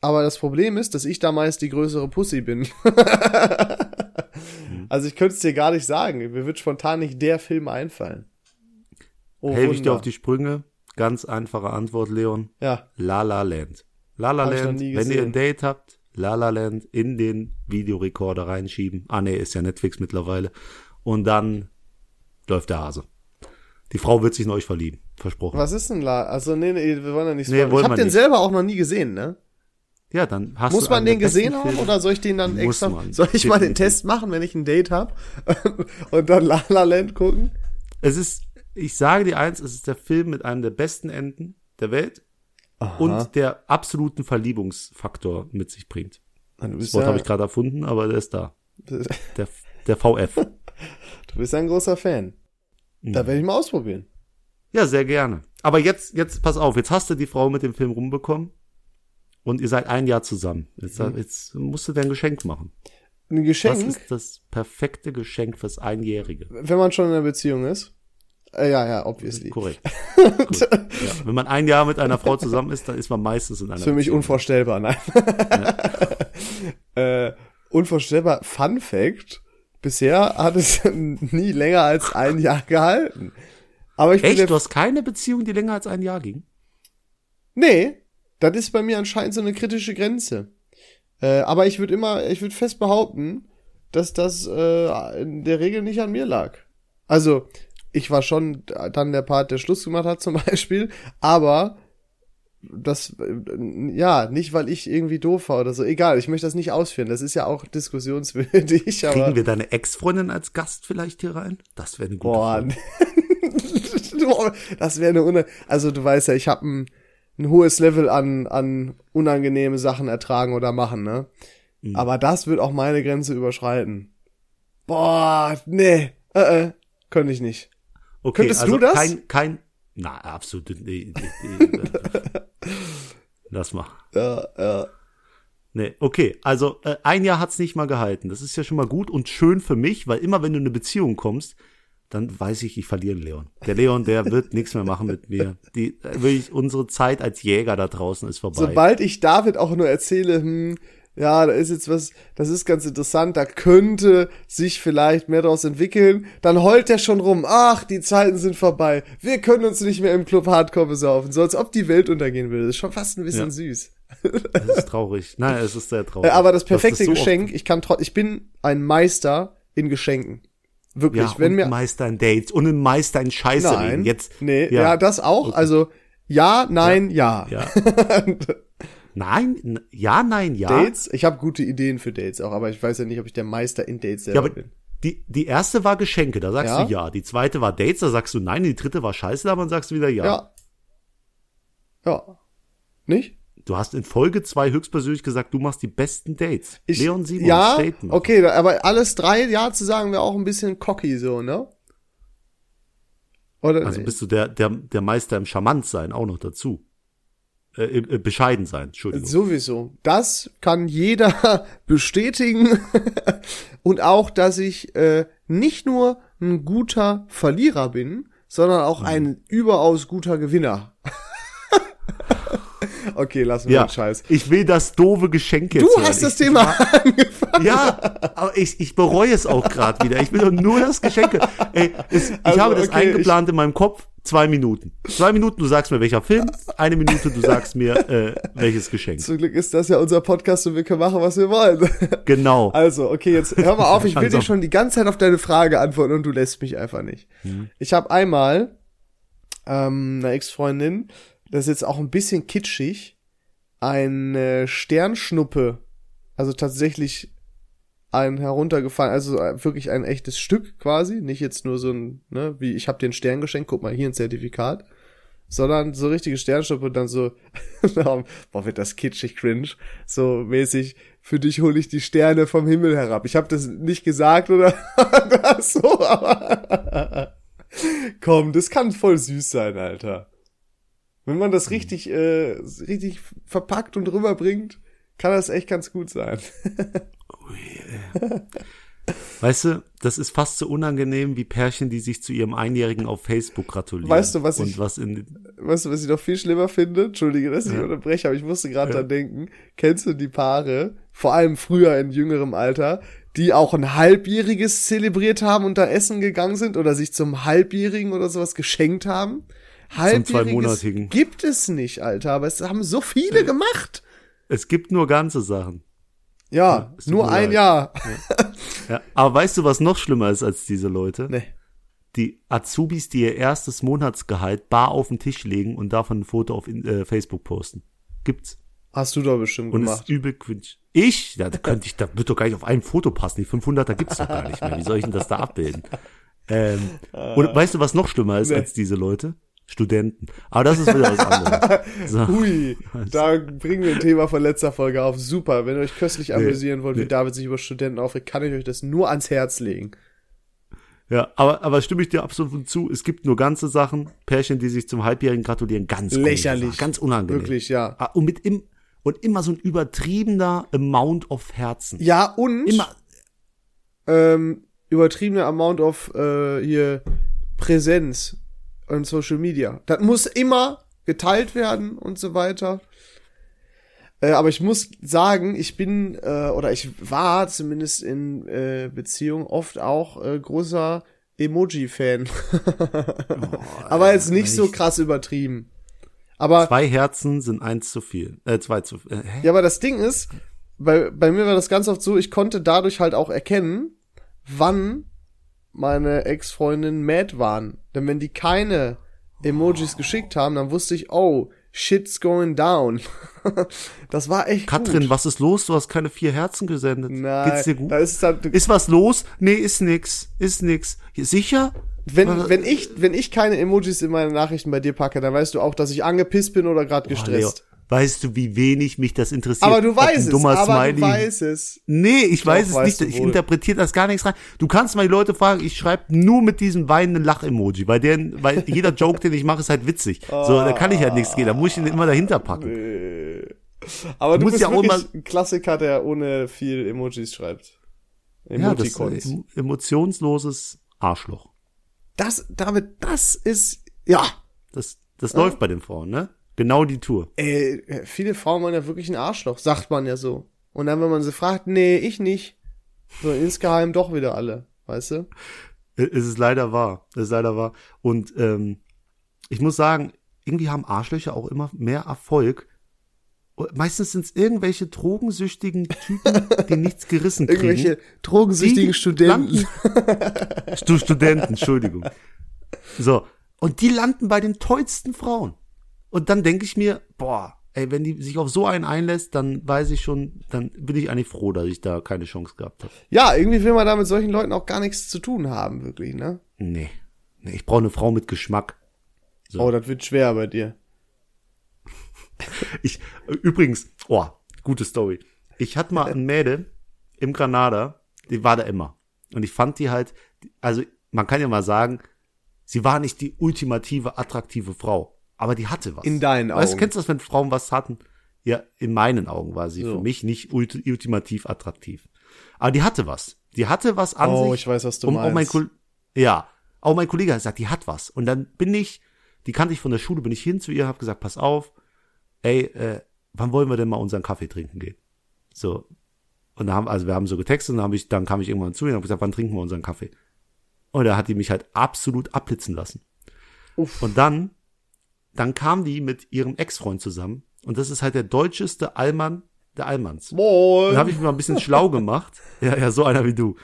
Aber das Problem ist, dass ich da meist die größere Pussy bin. (laughs) also ich könnte es dir gar nicht sagen. Mir wird spontan nicht der Film einfallen. Oh, Helfe ich dir auf die Sprünge? Ganz einfache Antwort, Leon. Ja, La La Land. La La Land, wenn ihr ein Date habt, La La Land in den Videorekorder reinschieben. Ah nee, ist ja Netflix mittlerweile. Und dann läuft der Hase. Die Frau wird sich in euch verlieben. Versprochen. was ist denn La? Also nee, nee, wir wollen ja nicht spoilern. wollen ich habe wir den nicht. selber auch noch nie gesehen, ne? Ja, dann hast Muss du man den gesehen haben oder soll ich den dann Muss extra? man, soll ich mal den definitiv. Test machen, wenn ich ein Date hab (laughs) und dann La La Land gucken? Es ist, ich sage dir eins, es ist der Film mit einem der besten Enden der Welt und der absoluten Verliebungsfaktor mit sich bringt. Du Das bist, Wort ja, habe ich gerade erfunden, aber der ist da. du (laughs) Der, der VF. bist ja ein großer Fan. Da werde ich mal ausprobieren. Ja, sehr gerne. Aber jetzt, jetzt, pass auf, jetzt hast du die Frau mit dem Film rumbekommen und ihr seid ein Jahr zusammen. Jetzt, Mhm. jetzt musst du dir ein Geschenk machen. Ein Was Geschenk, ist das perfekte Geschenk fürs Einjährige? wenn man schon in einer Beziehung ist. Äh, ja, ja, obviously. Korrekt. (laughs) Ja. Wenn man ein Jahr mit einer Frau zusammen ist, dann ist man meistens in einer Ist für mich Beziehung. unvorstellbar, nein. (laughs) äh, unvorstellbar. Fun Fact. Bisher hat es (laughs) nie länger als ein Jahr gehalten. Aber ich bin Echt? Du hast keine Beziehung, die länger als ein Jahr ging? Nee, das ist bei mir anscheinend so eine kritische Grenze. Äh, aber ich würde immer, ich würde fest behaupten, dass das äh, in der Regel nicht an mir lag. Also, ich war schon dann der Part, der Schluss gemacht hat (laughs) zum Beispiel, aber das, äh, ja, nicht weil ich irgendwie doof war oder so. Egal, ich möchte das nicht ausführen. Das ist ja auch diskussionswürdig, aber. Kriegen wir deine Ex-Freundin als Gast vielleicht hier rein? Das wäre eine gute Boah, (laughs) das wäre eine Une also du weißt ja, ich habe ein, ein hohes Level an an unangenehme Sachen ertragen oder machen, ne? Mhm. Aber das wird auch meine Grenze überschreiten. Boah, nee, äh, äh, könnte ich nicht. Okay, Könntest also du das? Kein, kein, na, absolut, nee, (laughs) nee, nee, Lass mal. Ja, ja. Nee, okay, also äh, ein Jahr hat's nicht mal gehalten. Das ist ja schon mal gut und schön für mich, weil immer wenn du in eine Beziehung kommst, dann weiß ich, ich verliere Leon. Der Leon, der (laughs) wird nichts mehr machen mit mir. Die, äh, wirklich, unsere Zeit als Jäger da draußen ist vorbei. Sobald ich David auch nur erzähle, hm, ja, da ist jetzt was, das ist ganz interessant, da könnte sich vielleicht mehr daraus entwickeln, dann heult er schon rum, ach, die Zeiten sind vorbei, wir können uns nicht mehr im Club Hardcore besaufen, so als ob die Welt untergehen würde. Das ist schon fast ein bisschen Ja. süß. Das ist traurig. Nein, es ist sehr traurig. Äh, aber das Das perfekte ist so Geschenk, ich kann ich bin ein Meister in Geschenken. Wirklich, Ja, wenn mir, ein Meister in Dates und ein Meister in Scheiße nein, reden. Jetzt, nee, ja, das auch, also, ja, nein, ja. Ja. (laughs) Nein, ja, nein, ja. Dates, ich habe gute Ideen für Dates auch, aber ich weiß ja nicht, ob ich der Meister in Dates Ja, selber aber bin. die, die erste war Geschenke, da sagst Ja. du ja. Die zweite war Dates, da sagst du nein. Die dritte war Scheiße, da sagst du wieder ja. Ja. Ja. Nicht? Du hast in Folge zwei höchstpersönlich gesagt, du machst die besten Dates. Ich, Leon Simon, ja, Statement. okay, aber alles drei Ja zu sagen wäre auch ein bisschen cocky so, ne? Oder Also bist du der, der, der Meister im Charmant sein, auch noch dazu. Äh, äh, bescheiden sein, Entschuldigung. Sowieso. Das kann jeder (laughs) bestätigen. (laughs) Und auch, dass ich äh, nicht nur ein guter Verlierer bin, sondern auch Mhm. ein überaus guter Gewinner. (laughs) okay, lassen wir ja, den Scheiß. ich will das doofe Geschenk jetzt Du hören. hast das ich, Thema angefangen. Ja, aber ich, ich bereue es auch gerade wieder. Ich will doch nur das Geschenk. Ey, es, ich Also, habe das okay, eingeplant in meinem Kopf. Zwei Minuten. Zwei Minuten, du sagst mir, welcher Film. Eine Minute, du sagst mir, äh, welches Geschenk. Zum Glück ist das ja unser Podcast und wir können machen, was wir wollen. (laughs) Genau. Also, okay, jetzt hör mal auf, ich will Also- dir schon die ganze Zeit auf deine Frage antworten und du lässt mich einfach nicht. Mhm. Ich habe einmal ähm, eine Ex-Freundin, das ist jetzt auch ein bisschen kitschig, eine Sternschnuppe, also tatsächlich ein heruntergefallen, also wirklich ein echtes Stück quasi, nicht jetzt nur so ein, ne, wie ich habe dir einen Stern geschenkt, guck mal hier ein Zertifikat, sondern so richtige Sternschnuppe und dann so, (laughs) boah, wird das kitschig cringe, so mäßig, für dich hole ich die Sterne vom Himmel herab. Ich habe das nicht gesagt oder? (laughs) So, aber (laughs) komm, das kann voll süß sein, Alter. Wenn man das richtig, äh, richtig verpackt und rüberbringt, kann das echt ganz gut sein. Weißt du, das ist fast so unangenehm wie Pärchen, die sich zu ihrem Einjährigen auf Facebook gratulieren. Weißt du, was ich- was Weißt du, was ich noch viel schlimmer finde? Entschuldige, dass ich Ja. unterbreche, aber ich musste gerade Ja. dran denken. Kennst du die Paare, vor allem früher in jüngerem Alter, die auch ein Halbjähriges zelebriert haben und da essen gegangen sind oder sich zum Halbjährigen oder sowas geschenkt haben? Halbjähriges Zweimonatigen. gibt es nicht, Alter, aber es haben so viele gemacht. Es gibt nur ganze Sachen. Ja, tut nur ein leid. Jahr. Ja, aber weißt du, was noch schlimmer ist als diese Leute? Nee. Die Azubis, die ihr erstes Monatsgehalt bar auf den Tisch legen und davon ein Foto auf äh, Facebook posten. Gibt's. Hast du doch bestimmt Und gemacht. ist übel cringe. Ich? Ja, da könnte ich, da wird doch gar nicht auf ein Foto passen. Die 500er gibt's doch gar nicht mehr. Wie soll ich denn das da abbilden? Ähm, und weißt du, was noch schlimmer ist Nee. als diese Leute? Studenten. Aber das ist wieder was anderes. (laughs) So. Hui, da bringen wir ein Thema von letzter Folge auf. Super, wenn ihr euch köstlich amüsieren wollt, wie nee. David sich über Studenten aufregt, kann ich euch das nur ans Herz legen. Ja, aber, aber stimme ich dir absolut zu. Es gibt nur ganze Sachen, Pärchen, die sich zum Halbjährigen gratulieren, ganz Lächerlich. Ganz unangenehm. Wirklich, ja. Ah, Und mit im, und immer so ein übertriebener Amount of Herzen. Ja, und Immer, ähm, übertriebene Amount of äh, hier Präsenz on Social Media. Das muss immer geteilt werden und so weiter. Äh, aber ich muss sagen, ich bin äh, oder ich war zumindest in äh, Beziehung oft auch äh, großer Emoji-Fan. (laughs) aber jetzt nicht so krass übertrieben. Aber zwei Herzen sind eins zu viel. Äh, zwei zu äh, hä? Ja, aber das Ding ist, bei, bei mir war das ganz oft so, ich konnte dadurch halt auch erkennen, wann meine Ex-Freundinnen mad waren. Denn wenn die keine Emojis geschickt haben, dann wusste ich, oh, shit's going down. (laughs) das war echt Katrin, gut. was ist los? Du hast keine vier Herzen gesendet. Nein, Geht's dir gut? ist dann, Ist was los? Nee, ist nix. Ist nix. Sicher? wenn, wenn ich, wenn ich keine Emojis in meine Nachrichten bei dir packe, dann weißt du auch, dass ich angepisst bin oder gerade gestresst. Weißt du, wie wenig mich das interessiert? aber du weißt es, aber Smiley du weißt es. Nee, ich weiß es nicht. du Ich interpretiere das gar nichts rein. Du kannst mal die Leute fragen, ich schreibe nur mit diesem weinenden Lach-Emoji, weil, der, weil jeder (laughs) Joke, den ich mache, ist halt witzig. So, da kann ich halt nichts gehen. Da muss ich ihn immer dahinter packen. Äh, Aber du Muss bist ja auch wirklich immer- ein Klassiker, der ohne viel Emojis schreibt. Ja, das äh, emotionsloses Arschloch. das, David, das ist, ja, Das, das läuft bei den Frauen, ne? Genau die Tour. ey, viele Frauen waren ja wirklich ein Arschloch, sagt man ja so. Und dann, wenn man sie fragt, nee, ich nicht. So insgeheim doch wieder alle, weißt du? Es ist leider wahr. Es ist leider wahr. Und ähm, ich muss sagen, irgendwie haben Arschlöcher auch immer mehr Erfolg. Meistens sind es irgendwelche drogensüchtigen Typen, die (laughs) nichts gerissen kriegen. Irgendwelche drogensüchtigen Die Studenten. Stu Studenten, Entschuldigung. So. Und die landen bei den tollsten Frauen. Und dann denke ich mir, boah, ey, wenn die sich auf so einen einlässt, dann weiß ich schon, dann bin ich eigentlich froh, dass ich da keine Chance gehabt habe. Ja, irgendwie will man da mit solchen Leuten auch gar nichts zu tun haben, wirklich, ne? Nee. nee ich brauche eine Frau mit Geschmack. So. Oh, das wird schwer bei dir. (laughs) Ich, Übrigens, oh, gute Story. Ich hatte mal ein Mädel im Granada, die war da immer. Und ich fand die halt, also man kann ja mal sagen, sie war nicht die ultimative, attraktive Frau. Aber die hatte was. In deinen Augen. Weißt du, kennst du das, wenn Frauen was hatten? Ja, in meinen Augen war sie So. für mich nicht ult ultimativ attraktiv. Aber die hatte was. Die hatte was an Oh, sich. ich weiß, was du Und auch mein meinst. Kol ja, auch mein Kollege hat gesagt, die hat was. Und dann bin ich, die kannte ich von der Schule, bin ich hin zu ihr, habe gesagt, pass auf, ey, äh, wann wollen wir denn mal unseren Kaffee trinken gehen? So. Und da haben, also wir haben so getextet und dann, hab ich, dann kam ich irgendwann zu ihr und habe gesagt, wann trinken wir unseren Kaffee? Und da hat die mich halt absolut abblitzen lassen. Uff. Und dann, dann kam die mit ihrem Ex-Freund zusammen. Und das ist halt der deutscheste Allmann der Allmanns. Moin. Dann habe ich mich mal ein bisschen schlau gemacht. (laughs) Ja, ja, so einer wie du.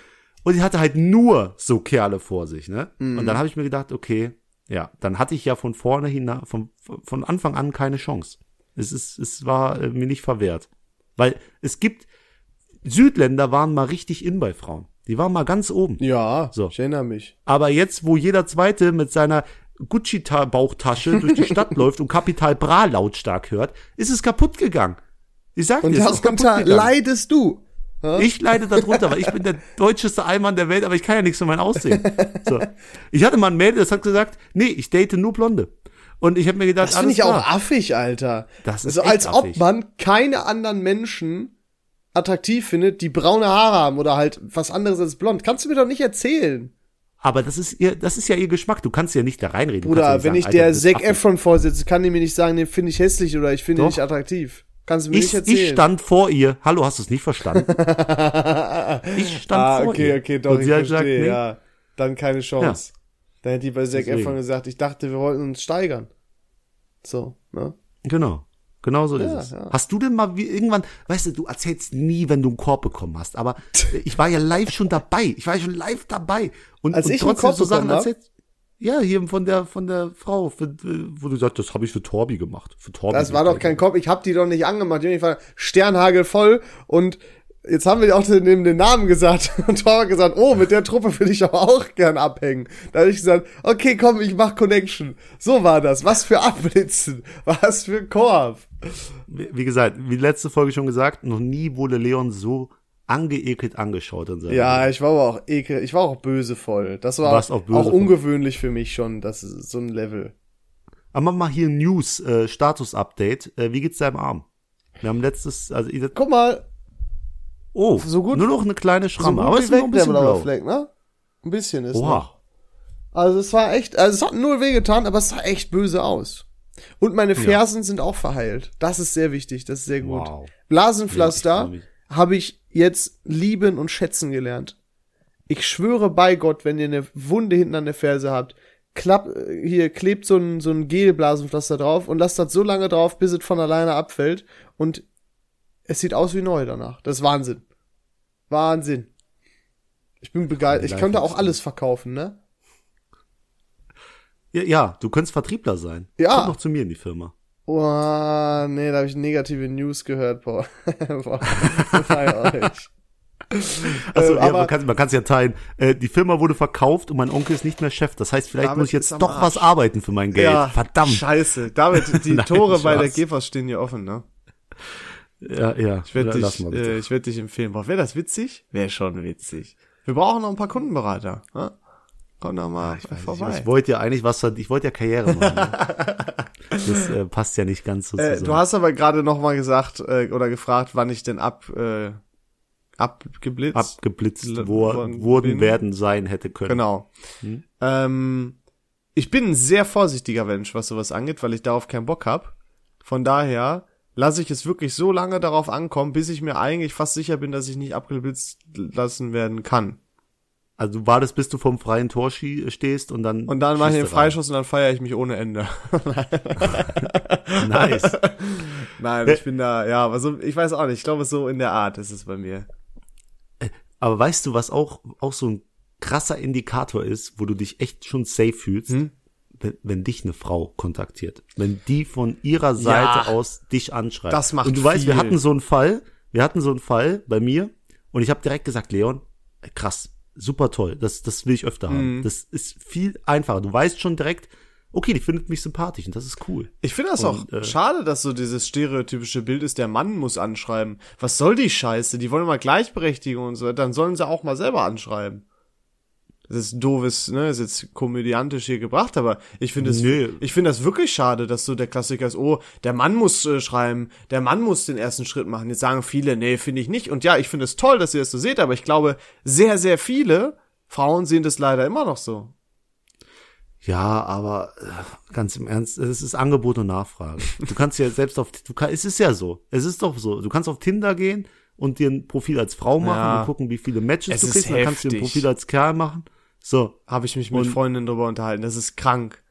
Und die hatte halt nur so Kerle vor sich, ne? Und dann habe ich mir gedacht, okay, ja, dann hatte ich ja von vorne hin, von, von Anfang an keine Chance. Es ist, es war äh, mir nicht verwehrt. Weil es gibt, Südländer waren mal richtig in bei Frauen. Die waren mal ganz oben. Ja, So. ich erinnere mich. Aber jetzt, wo jeder Zweite mit seiner Gucci-Bauchtasche durch die Stadt (laughs) läuft und Kapital Bra lautstark hört, ist es kaputt gegangen. Ich sag Und dir, es ist kaputt gegangen. leidest du. Ich leide darunter, weil ich bin der (laughs) deutscheste Allmann der Welt, aber ich kann ja nichts für mein Aussehen. So. (laughs) Ich hatte mal ein Mädel, das hat gesagt, nee, ich date nur Blonde. Und ich habe mir gedacht, Das finde ich auch klar. affig, Alter. Das ist also, als echt ob affig. man keine anderen Menschen attraktiv findet, die braune Haare haben oder halt was anderes als blond. Kannst du mir doch nicht erzählen. Aber das ist ihr, das ist ja ihr Geschmack. Du kannst ja nicht da reinreden. Kannst ja wenn nicht ich sagen, der Alter, du Zac bist affig. Efron vorsitze, kann die mir nicht sagen, den finde ich hässlich oder ich finde ihn nicht attraktiv. Kannst du mir Ich, nicht erzählen. ich stand vor ihr. Hallo, hast du es nicht verstanden? (laughs) ich stand ah, vor okay, ihr. okay, doch, Und ich verstehe, gesagt, nee. ja. Dann keine Chance. Dann hätte die bei Zac Deswegen. Efron gesagt, ich dachte, wir wollten uns steigern. So, ne? Genau. Genau so Ja, ist es. ja. Hast du denn mal wie irgendwann, weißt du, du erzählst nie, wenn du einen Korb bekommen hast, aber ich war ja live schon dabei. Ich war ja schon live dabei. Und, Als und ich einen Korb bekommen hab? erzählt. Ja, hier von der von der Frau, für, wo du sagst, das habe ich für Torbi gemacht. Für Torbi. Das war doch kein Kopf, ich hab die doch nicht angemacht. Haben einfach Sternhagel voll und jetzt haben wir auch den, den, Namen gesagt (laughs) und Thor hat gesagt, oh, mit der Truppe will ich aber auch gern abhängen. Da habe ich gesagt, okay, komm, ich mach Connection. So war das. Was für Abblitzen, (laughs) was für Korb. Wie, gesagt, wie letzte Folge schon gesagt, noch nie wurde Leon so angeekelt angeschaut in seinem Ja, ich war aber auch ekel, ich war auch bösevoll. Das war auch, auch bösevoll. ungewöhnlich für mich schon, das ist so ein Level. Aber mal hier News, äh, Status-Update. Äh, wie geht's deinem Arm? Wir haben letztes, also Guck mal, oh, so gut- nur noch eine kleine so Schramme, gut aber es ist weg ein der bisschen blau. Fleck, ne? Ein bisschen ist noch. Oha. Also es war echt, also es hat null wehgetan, aber es sah echt böse aus. Und meine Fersen sind auch verheilt. Das ist sehr wichtig, das ist sehr gut. Wow. Ja, Blasenpflaster mich. habe ich jetzt lieben und schätzen gelernt. Ich schwöre bei Gott, wenn ihr eine Wunde hinten an der Ferse habt, klapp, äh, hier klebt so ein, so ein Gelblasenpflaster drauf und lasst das so lange drauf, bis es von alleine abfällt. Und es sieht aus wie neu danach. Das ist Wahnsinn. Wahnsinn. Ich bin begeistert. Ich könnte auch alles verkaufen, ne? Ja, ja, du könntest Vertriebler sein. Ja. Komm doch zu mir in die Firma. Oh, nee, da habe ich negative News gehört, boah bei euch. Also Äh, ja, man kann man kann's ja teilen. Äh, die Firma wurde verkauft und mein Onkel ist nicht mehr Chef. Das heißt, vielleicht muss ich jetzt doch was arbeiten für mein Geld. Verdammt. Scheiße. David, (laughs) die Nein, Tore bei der Spaß. Gefers stehen hier offen, ne? Ja, ja. Ich werde dich, äh, ich werd dich empfehlen. Wäre das witzig? Wäre schon witzig. Wir brauchen noch ein paar Kundenberater. Ne? Komm doch mal vorbei. Ich wollte ja eigentlich was, ich wollte ja Karriere machen. ne? (laughs) das äh, passt ja nicht ganz so äh, zusammen. du hast aber gerade noch mal gesagt äh, oder gefragt, wann ich denn ab äh, abgeblitzt. abgeblitzt wo, wurden, bin. werden, sein hätte können. Genau. Hm? Ähm, ich bin ein sehr vorsichtiger Mensch, was sowas angeht, weil ich darauf keinen Bock hab. Von daher lasse ich es wirklich so lange darauf ankommen, bis ich mir eigentlich fast sicher bin, dass ich nicht abgeblitzt lassen werden kann. Also du wartest, bis du vom freien Tor stehst und dann Und dann mache ich den rein. Freischuss und dann feiere ich mich ohne Ende. (laughs) Nice. (laughs) Nein, ich bin da, ja, aber so, ich weiß auch nicht, ich glaube, so in der Art ist es bei mir. Aber weißt du, was auch, auch so ein krasser Indikator ist, wo du dich echt schon safe fühlst? Hm? Wenn, wenn dich eine Frau kontaktiert. Wenn die von ihrer Seite aus dich anschreibt. Das macht Und du weißt, wir viel. hatten so einen Fall, wir hatten so einen Fall bei mir und ich habe direkt gesagt, Leon, krass, super toll, das, das will ich öfter haben. Mhm. Das ist viel einfacher. Du weißt schon direkt, okay, die findet mich sympathisch und das ist cool. Ich finde das Und, auch äh, schade, dass so dieses stereotypische Bild ist, der Mann muss anschreiben. Was soll die Scheiße? Die wollen mal Gleichberechtigung und so. Dann sollen sie auch mal selber anschreiben. Das ist doofes, ne, ist jetzt komödiantisch hier gebracht, aber ich finde es, Nee. ich finde das wirklich schade, dass so der Klassiker ist, oh, der Mann muss äh, schreiben, der Mann muss den ersten Schritt machen. Jetzt sagen viele, nee, finde ich nicht. Und ja, ich finde es toll, dass ihr das so seht, aber ich glaube, sehr, sehr viele Frauen sehen das leider immer noch so. Ja, aber äh, ganz im Ernst, es ist Angebot und Nachfrage. Du kannst ja selbst auf, du kann, es ist ja so, es ist doch so. Du kannst auf Tinder gehen und dir ein Profil als Frau machen Ja. und gucken, wie viele Matches Es du kriegst. Dann kannst du dir ein. Profil als Kerl machen. So, Habe ich mich mit Und- Freundinnen drüber unterhalten. Das ist krank.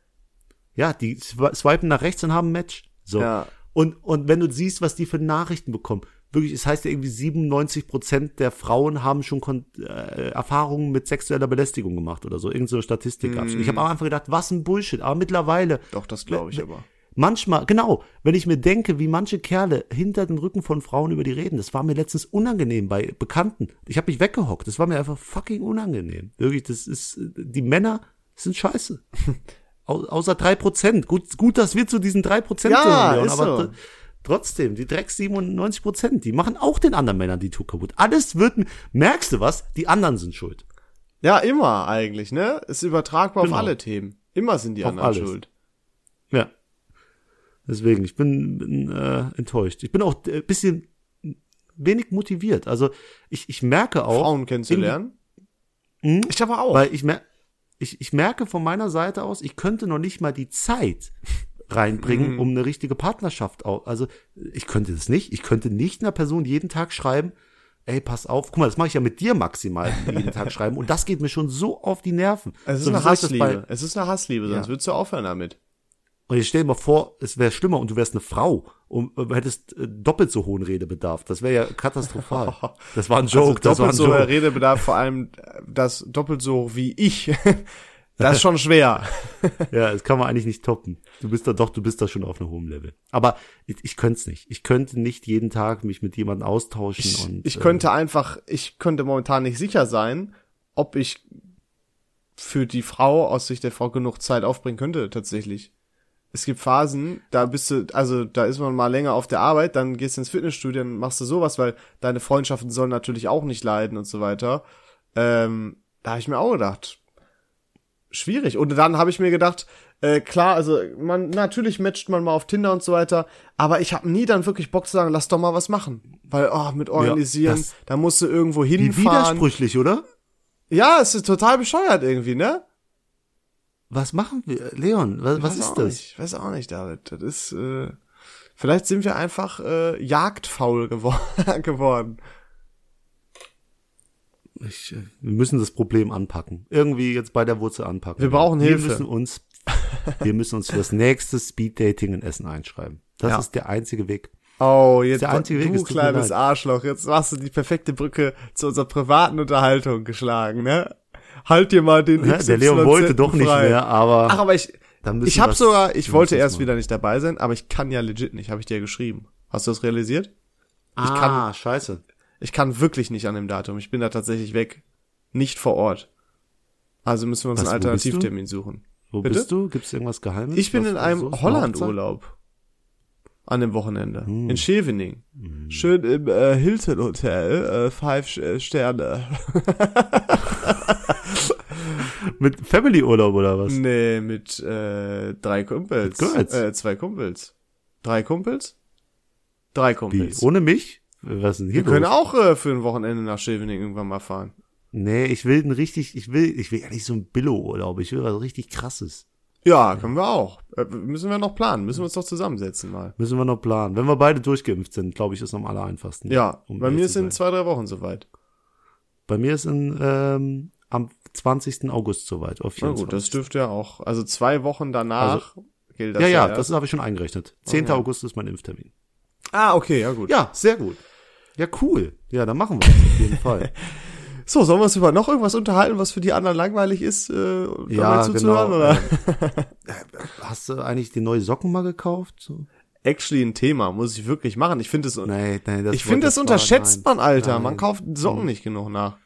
ja, die swi- swipen nach rechts und haben ein Match. So. Ja. Und, und wenn du siehst, was die für Nachrichten bekommen, wirklich, es heißt ja irgendwie 97 Prozent der Frauen haben schon Kon äh, Erfahrungen mit sexueller Belästigung gemacht oder so. Irgend so eine Statistik gab's. Und ich habe am Anfang gedacht, was ein Bullshit. Aber mittlerweile, Doch, das glaube ich aber. Manchmal, genau, wenn ich mir denke, wie manche Kerle hinter den Rücken von Frauen über die reden, das war mir letztens unangenehm bei Bekannten. Ich habe mich weggehockt. Das war mir einfach fucking unangenehm. Wirklich, das ist, die Männer sind scheiße. (laughs) Au außer drei Prozent. Gut, gut, dass wir zu diesen drei Prozent Ja, gehören, aber so. tr- trotzdem, die Drecks 97 Prozent, die machen auch den anderen Männern die Tour kaputt. Alles wird, merkst du was? Die anderen sind schuld. Ja, immer eigentlich, ne? Ist übertragbar Genau. auf alle Themen. Immer sind die Auf anderen alles. schuld. Deswegen, ich bin, bin äh, enttäuscht. Ich bin auch ein bisschen wenig motiviert. Also ich, ich merke auch, Frauen kennenzulernen. Mhm. Ich aber auch. weil ich, mer ich, ich merke von meiner Seite aus, ich könnte noch nicht mal die Zeit reinbringen, Mhm. um eine richtige Partnerschaft auch. Also ich könnte das nicht. Ich könnte nicht einer Person jeden Tag schreiben, ey, pass auf, guck mal, das mache ich ja mit dir maximal jeden Tag (laughs) schreiben. Und das geht mir schon so auf die Nerven. es ist so, eine Hassliebe. Es ist eine Hassliebe, sonst Ja. würdest du aufhören damit. Und jetzt stell dir mal vor, es wäre schlimmer und du wärst eine Frau und äh, hättest äh, doppelt so hohen Redebedarf. Das wäre ja katastrophal. Das war ein Joke, das war ein Also doppelt so Joke. Redebedarf, vor allem äh, das doppelt so hoch wie ich. (laughs) das ist schon schwer. (laughs) Ja, das kann man eigentlich nicht toppen. Du bist da doch, du bist da schon auf einem hohen Level. Aber ich, ich könnte es nicht. Ich könnte nicht jeden Tag mich mit jemandem austauschen Ich, und ich äh, könnte einfach, ich könnte momentan nicht sicher sein, ob ich für die Frau aus Sicht der Frau genug Zeit aufbringen könnte, tatsächlich. Es gibt Phasen, da bist du, also da ist man mal länger auf der Arbeit, dann gehst du ins Fitnessstudio, dann machst du sowas, weil deine Freundschaften sollen natürlich auch nicht leiden und so weiter. Ähm, da habe ich mir auch gedacht, schwierig. Und dann habe ich mir gedacht, äh, klar, also man natürlich matcht man mal auf Tinder und so weiter, aber ich habe nie dann wirklich Bock zu sagen, lass doch mal was machen, weil oh, mit organisieren, das- da musst du irgendwo wie hinfahren. widersprüchlich, oder? Ja, es ist total bescheuert irgendwie, ne? Was machen wir? Leon, was, was ist das? Nicht, weiß auch nicht, David. Das ist äh, vielleicht sind wir einfach äh, jagdfaul gewor (laughs) geworden. Ich, äh, wir müssen das Problem anpacken. Irgendwie jetzt bei der Wurzel anpacken. Wir brauchen wir Hilfe. Müssen uns, wir müssen uns für das nächste Speeddating in Essen einschreiben. Das Ja. ist der einzige Weg. Oh, jetzt Der einzige Weg, du kleines. Arschloch, jetzt hast du die perfekte Brücke zu unserer privaten Unterhaltung geschlagen, ne? Halt dir mal den Ja, der Leon wollte doch nicht frei. mehr, aber Ach, aber ich ich habe sogar, ich wollte es erst wieder nicht dabei sein, aber ich kann ja legit nicht, habe ich dir geschrieben. Hast du das realisiert? ah, kann- scheiße. Ich kann wirklich nicht an dem Datum. Ich bin da tatsächlich weg. Nicht vor Ort. Also müssen wir uns Was, einen? Alternativtermin suchen. Wo Bitte? bist du? Gibt's irgendwas Geheimes? Ich bin in einem so Holland-Urlaub. An dem Wochenende. Hm. In Scheveningen. Schön im äh, Hilton Hotel. Äh, five Sch- Sterne. (laughs) Mit Family-Urlaub oder was? nee, mit äh, drei Kumpels. Mit Girls? Äh, zwei Kumpels. Drei Kumpels? Drei Wie? Kumpels. Ohne mich? Was ist denn hier Wir können los? auch äh, für ein Wochenende nach Scheveningen irgendwann mal fahren. Nee, ich will ein richtig, ich will, ich will ja nicht so ein Billo-Urlaub, ich will was richtig krasses. Ja, können wir auch. Äh, müssen wir noch planen. Müssen wir uns doch zusammensetzen mal. Müssen wir noch planen. Wenn wir beide durchgeimpft sind, glaube ich, ist am aller einfachsten. Ja, um bei mir sind sein. zwei, drei Wochen soweit. Bei mir ist in, ähm, am 20. August soweit. Auf Na 24. gut, das dürfte ja auch. Also zwei Wochen danach gilt das ja, ja, erst. das habe ich schon eingerechnet. 10. Okay. August ist mein Impftermin. Ah, okay, ja gut. Ja, sehr gut. Ja, cool. Ja, dann machen wir das auf jeden Fall. (laughs) So, sollen wir uns über noch irgendwas unterhalten, was für die anderen langweilig ist, äh, Ja, zuzuhören? genau. Oder? (laughs) Hast du eigentlich die neue Socken mal gekauft? So? Actually ein Thema, muss ich wirklich machen. Ich finde es, Nee, nee, das ich finde, das war- unterschätzt nein, man, Alter. nein. Man kauft Socken nicht genug nach.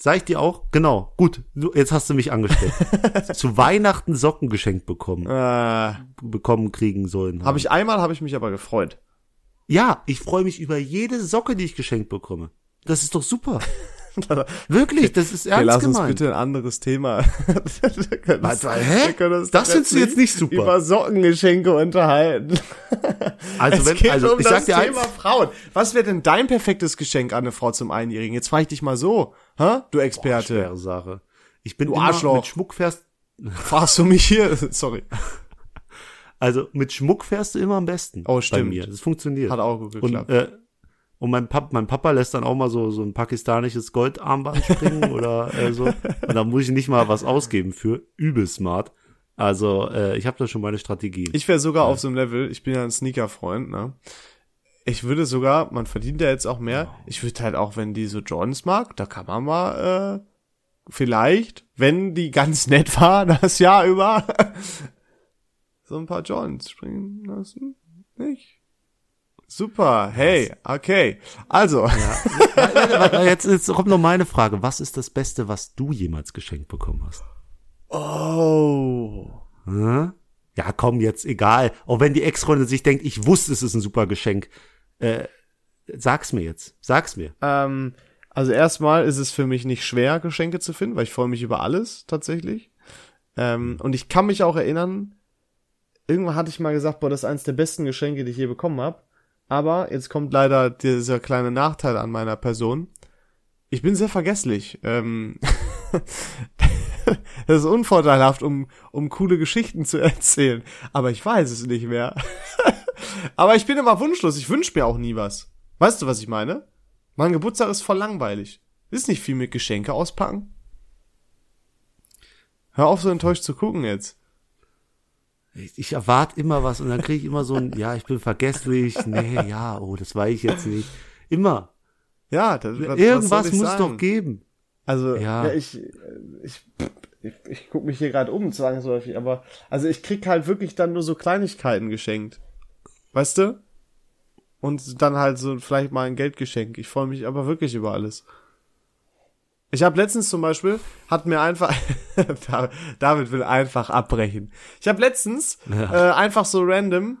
Sag ich dir auch? Genau. Gut, jetzt hast du mich angestellt. (laughs) Zu Weihnachten Socken geschenkt bekommen. Äh, Bekommen, kriegen sollen. habe ich einmal, habe ich mich aber gefreut. Ja, ich freue mich über jede Socke, die ich geschenkt bekomme. Das ist doch super. (laughs) (laughs) Wirklich, das ist Okay, ernst lass uns gemeint. bitte ein anderes Thema. Wir (laughs) Was, uns- hä? uns Das findest du jetzt nicht super. Über Sockengeschenke unterhalten. (laughs) Also es wenn- geht also um ich das sag dir Thema Frauen. Was wäre denn dein perfektes Geschenk an eine Frau zum Einjährigen? Jetzt frage ich dich mal so, hä? Du Experte. Schwere Sache. Ich bin Du immer Arschloch. mit Schmuck fährst, Fragst du mich hier? Sorry. also mit Schmuck fährst du immer am besten. Oh, Bei stimmt. mir. Das funktioniert. Hat auch gut und, geklappt. äh, und mein, Pap mein Papa lässt dann auch mal so, so ein pakistanisches Goldarmband springen (laughs) oder äh, so. Und da muss ich nicht mal was ausgeben für. Übel smart. Also, äh, ich habe da schon meine Strategie. Ich wäre sogar auf so einem Level, ich bin ja ein Sneaker-Freund, ne? Ich würde sogar, man verdient ja jetzt auch mehr, ich würde halt auch, wenn die so Jordans mag, da kann man mal, äh, vielleicht, wenn die ganz nett war, (laughs) das Jahr über, so ein paar Jordans springen lassen. Nicht? Super, hey, okay. Also, (laughs) warte, jetzt, jetzt kommt noch meine Frage. Was ist das Beste, was du jemals geschenkt bekommen hast? oh. Hm? Ja, komm, jetzt egal. Auch wenn die Ex-Freundin sich denkt, ich wusste, es ist ein super Geschenk. Äh, sag's mir jetzt. Sag's mir. Ähm, also erstmal ist es für mich nicht schwer, Geschenke zu finden, weil ich freue mich über alles tatsächlich. Ähm, und ich kann mich auch erinnern, irgendwann hatte ich mal gesagt, boah, das ist eines der besten Geschenke, die ich je bekommen habe. Aber jetzt kommt leider dieser kleine Nachteil an meiner Person. Ich bin sehr vergesslich. Ähm, (laughs) das ist unvorteilhaft, um, um coole Geschichten zu (laughs) erzählen. Aber ich weiß es nicht mehr. (laughs) Aber ich bin immer wunschlos. Ich wünsche mir auch nie was. Weißt du, was ich meine? Mein Geburtstag ist voll langweilig. Ist nicht viel mit Geschenke auspacken. Hör auf, so enttäuscht zu gucken jetzt. Ich, erwarte immer was und dann kriege ich immer so ein, (laughs) ja, ich bin vergesslich. Nee, ja, oh, das weiß ich jetzt nicht. Immer. Ja, das, was- was Irgendwas ich muss sagen? doch geben. Also, Ja. ja, ich, ich, ich, ich gucke mich hier gerade um, zwangsläufig, aber, also ich krieg halt wirklich dann nur so Kleinigkeiten geschenkt. Weißt du? Und dann halt so vielleicht mal ein Geldgeschenk. Ich freue mich aber wirklich über alles. Ich habe letztens zum Beispiel, hat mir einfach, (laughs) David will einfach abbrechen. Ich habe letztens Ja. äh, einfach so random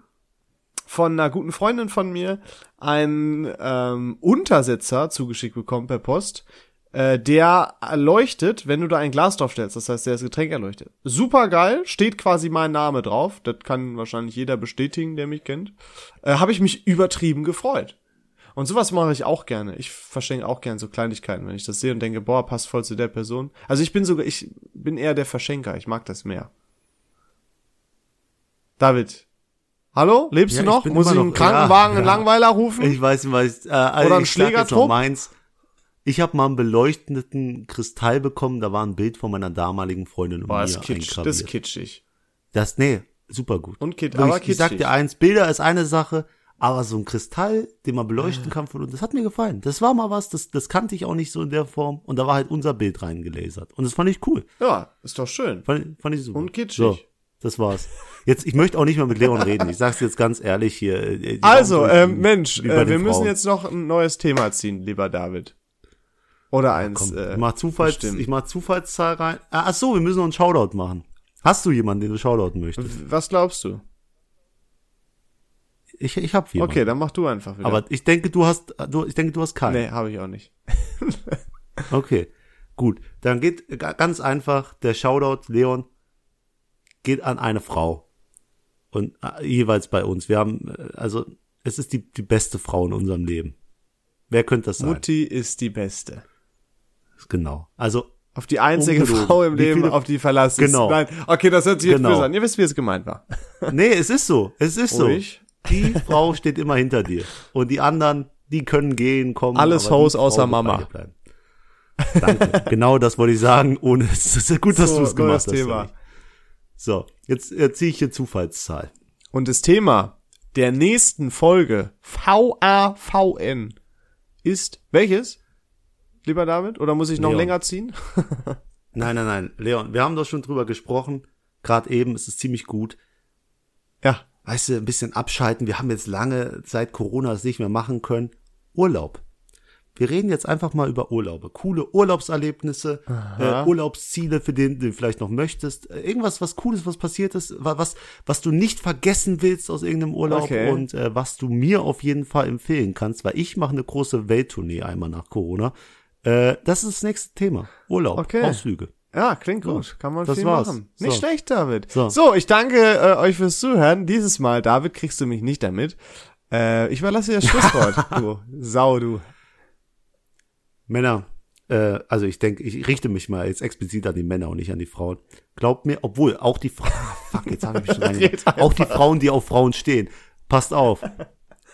von einer guten Freundin von mir einen ähm, Untersetzer zugeschickt bekommen per Post, äh, der leuchtet, wenn du da ein Glas drauf stellst. Das heißt, der ist Getränk erleuchtet. Super geil, steht quasi mein Name drauf. Das kann wahrscheinlich jeder bestätigen, der mich kennt. Äh, Habe ich mich übertrieben gefreut. Und sowas mache ich auch gerne. Ich verschenke auch gerne so Kleinigkeiten, wenn ich das sehe und denke, boah, passt voll zu der Person. Also ich bin sogar, ich bin eher der Verschenker. Ich mag das mehr. David. Hallo? Lebst Ja, du noch? Muss ich einen noch- Krankenwagen, ja, einen. Langweiler rufen? Ich weiß, ich weiß. Äh, also Oder ein ich sag jetzt noch Schlägertrupp? meins. Ich habe mal einen beleuchteten Kristall bekommen, da war ein Bild von meiner damaligen Freundin und Boah, mir ist kitsch. Das ist kitschig. Das, nee, super gut. Und kit- Aber ich, ich sag kitschig. dir eins, Bilder ist eine Sache, aber so ein Kristall, den man beleuchten kann von unten, das hat mir gefallen. Das war mal was, das, das kannte ich auch nicht so in der Form. Und da war halt unser Bild reingelasert. Und das fand ich cool. Ja, ist doch schön. Fand, fand ich super. Und kitschig. So, das war's. Jetzt, ich möchte auch nicht mehr mit Leon reden. Ich sag's jetzt ganz ehrlich hier. äh, Also, ähm, Mensch, äh, wir müssen Frauen. jetzt noch ein neues Thema ziehen, lieber David. Oder eins. Komm, äh, ich mach Zufalls, ich mach Zufallszahl rein. Ah, ach so, wir müssen noch einen Shoutout machen. Hast du jemanden, den du shoutouten möchtest? Was glaubst du? Ich, ich hab jemanden. Okay, dann mach du einfach wieder. Aber ich denke, du hast, du, ich denke, du hast keinen. nee, habe ich auch nicht. (laughs) Okay, gut. Dann geht ga- ganz einfach der Shoutout, Leon, geht an eine Frau. Und äh, jeweils bei uns. Wir haben, äh, also, es ist die, die beste Frau in unserem Leben. Wer könnte das sein? Mutti ist die Beste. Genau. Also, Auf die einzige Ungelogen. Frau im Leben, auf die verlassen. Genau. Nein, okay, das hört sich jetzt Genau. böse an. Ihr wisst, wie es gemeint war. nee, es ist so. Es ist so. Die Frau steht immer hinter dir. Und die anderen, die können gehen, kommen. Alles Frau außer Mama. Danke. genau das wollte ich sagen. Und es ist gut, dass So, du es gemacht hast. Thema. So, jetzt erziehe ich hier Zufallszahl. Und das Thema der nächsten Folge VAVN ist welches? Lieber David? Oder muss ich noch Leon. länger ziehen? (laughs) Nein, nein, nein, Leon, wir haben doch schon drüber gesprochen. Gerade eben, es ist ziemlich gut. ja. Weißt du, ein bisschen abschalten. Wir haben jetzt lange seit Corona es nicht mehr machen können. Urlaub. Wir reden jetzt einfach mal über Urlaube. Coole Urlaubserlebnisse, äh, Urlaubsziele, für den du vielleicht noch möchtest. Äh, irgendwas, was Cooles, was passiert ist, was, was du nicht vergessen willst aus irgendeinem Urlaub Okay. und äh, was du mir auf jeden Fall empfehlen kannst, weil ich mache eine große Welttournee einmal nach Corona. Äh, das ist das nächste Thema. Urlaub, Okay. Ausflüge. Ja, klingt gut. Kann man das viel war's. machen. Nicht So. schlecht, David. So. So, ich danke äh, euch fürs Zuhören. Dieses Mal, David, kriegst du mich nicht damit. Äh, ich überlasse dir das (laughs) Schlusswort. du Sau, du. Männer, äh, also ich denke, ich richte mich mal jetzt explizit an die Männer und nicht an die Frauen. Glaubt mir, obwohl auch die Frauen, ah, fuck, jetzt habe ich schon. (laughs) Auch die Frauen, die auf Frauen stehen. Passt auf.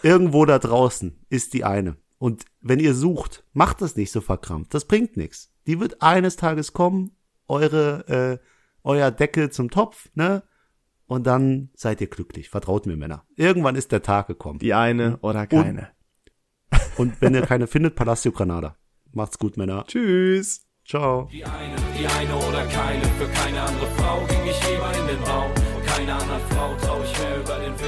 Irgendwo da draußen ist die eine. Und wenn ihr sucht, macht das nicht so verkrampft. Das bringt nichts. Die wird eines Tages kommen, eure, äh, euer Deckel zum Topf, ne? Und dann seid ihr glücklich. Vertraut mir, Männer. Irgendwann ist der Tag gekommen. Die eine oder keine. (laughs) Und wenn ihr keine findet, Palacio Granada. Macht's gut, Männer. Tschüss. Ciao. Die eine, die eine oder keine, für keine andere Frau ging ich lieber in den Raum. Keine andere Frau trau ich mehr über den Weg.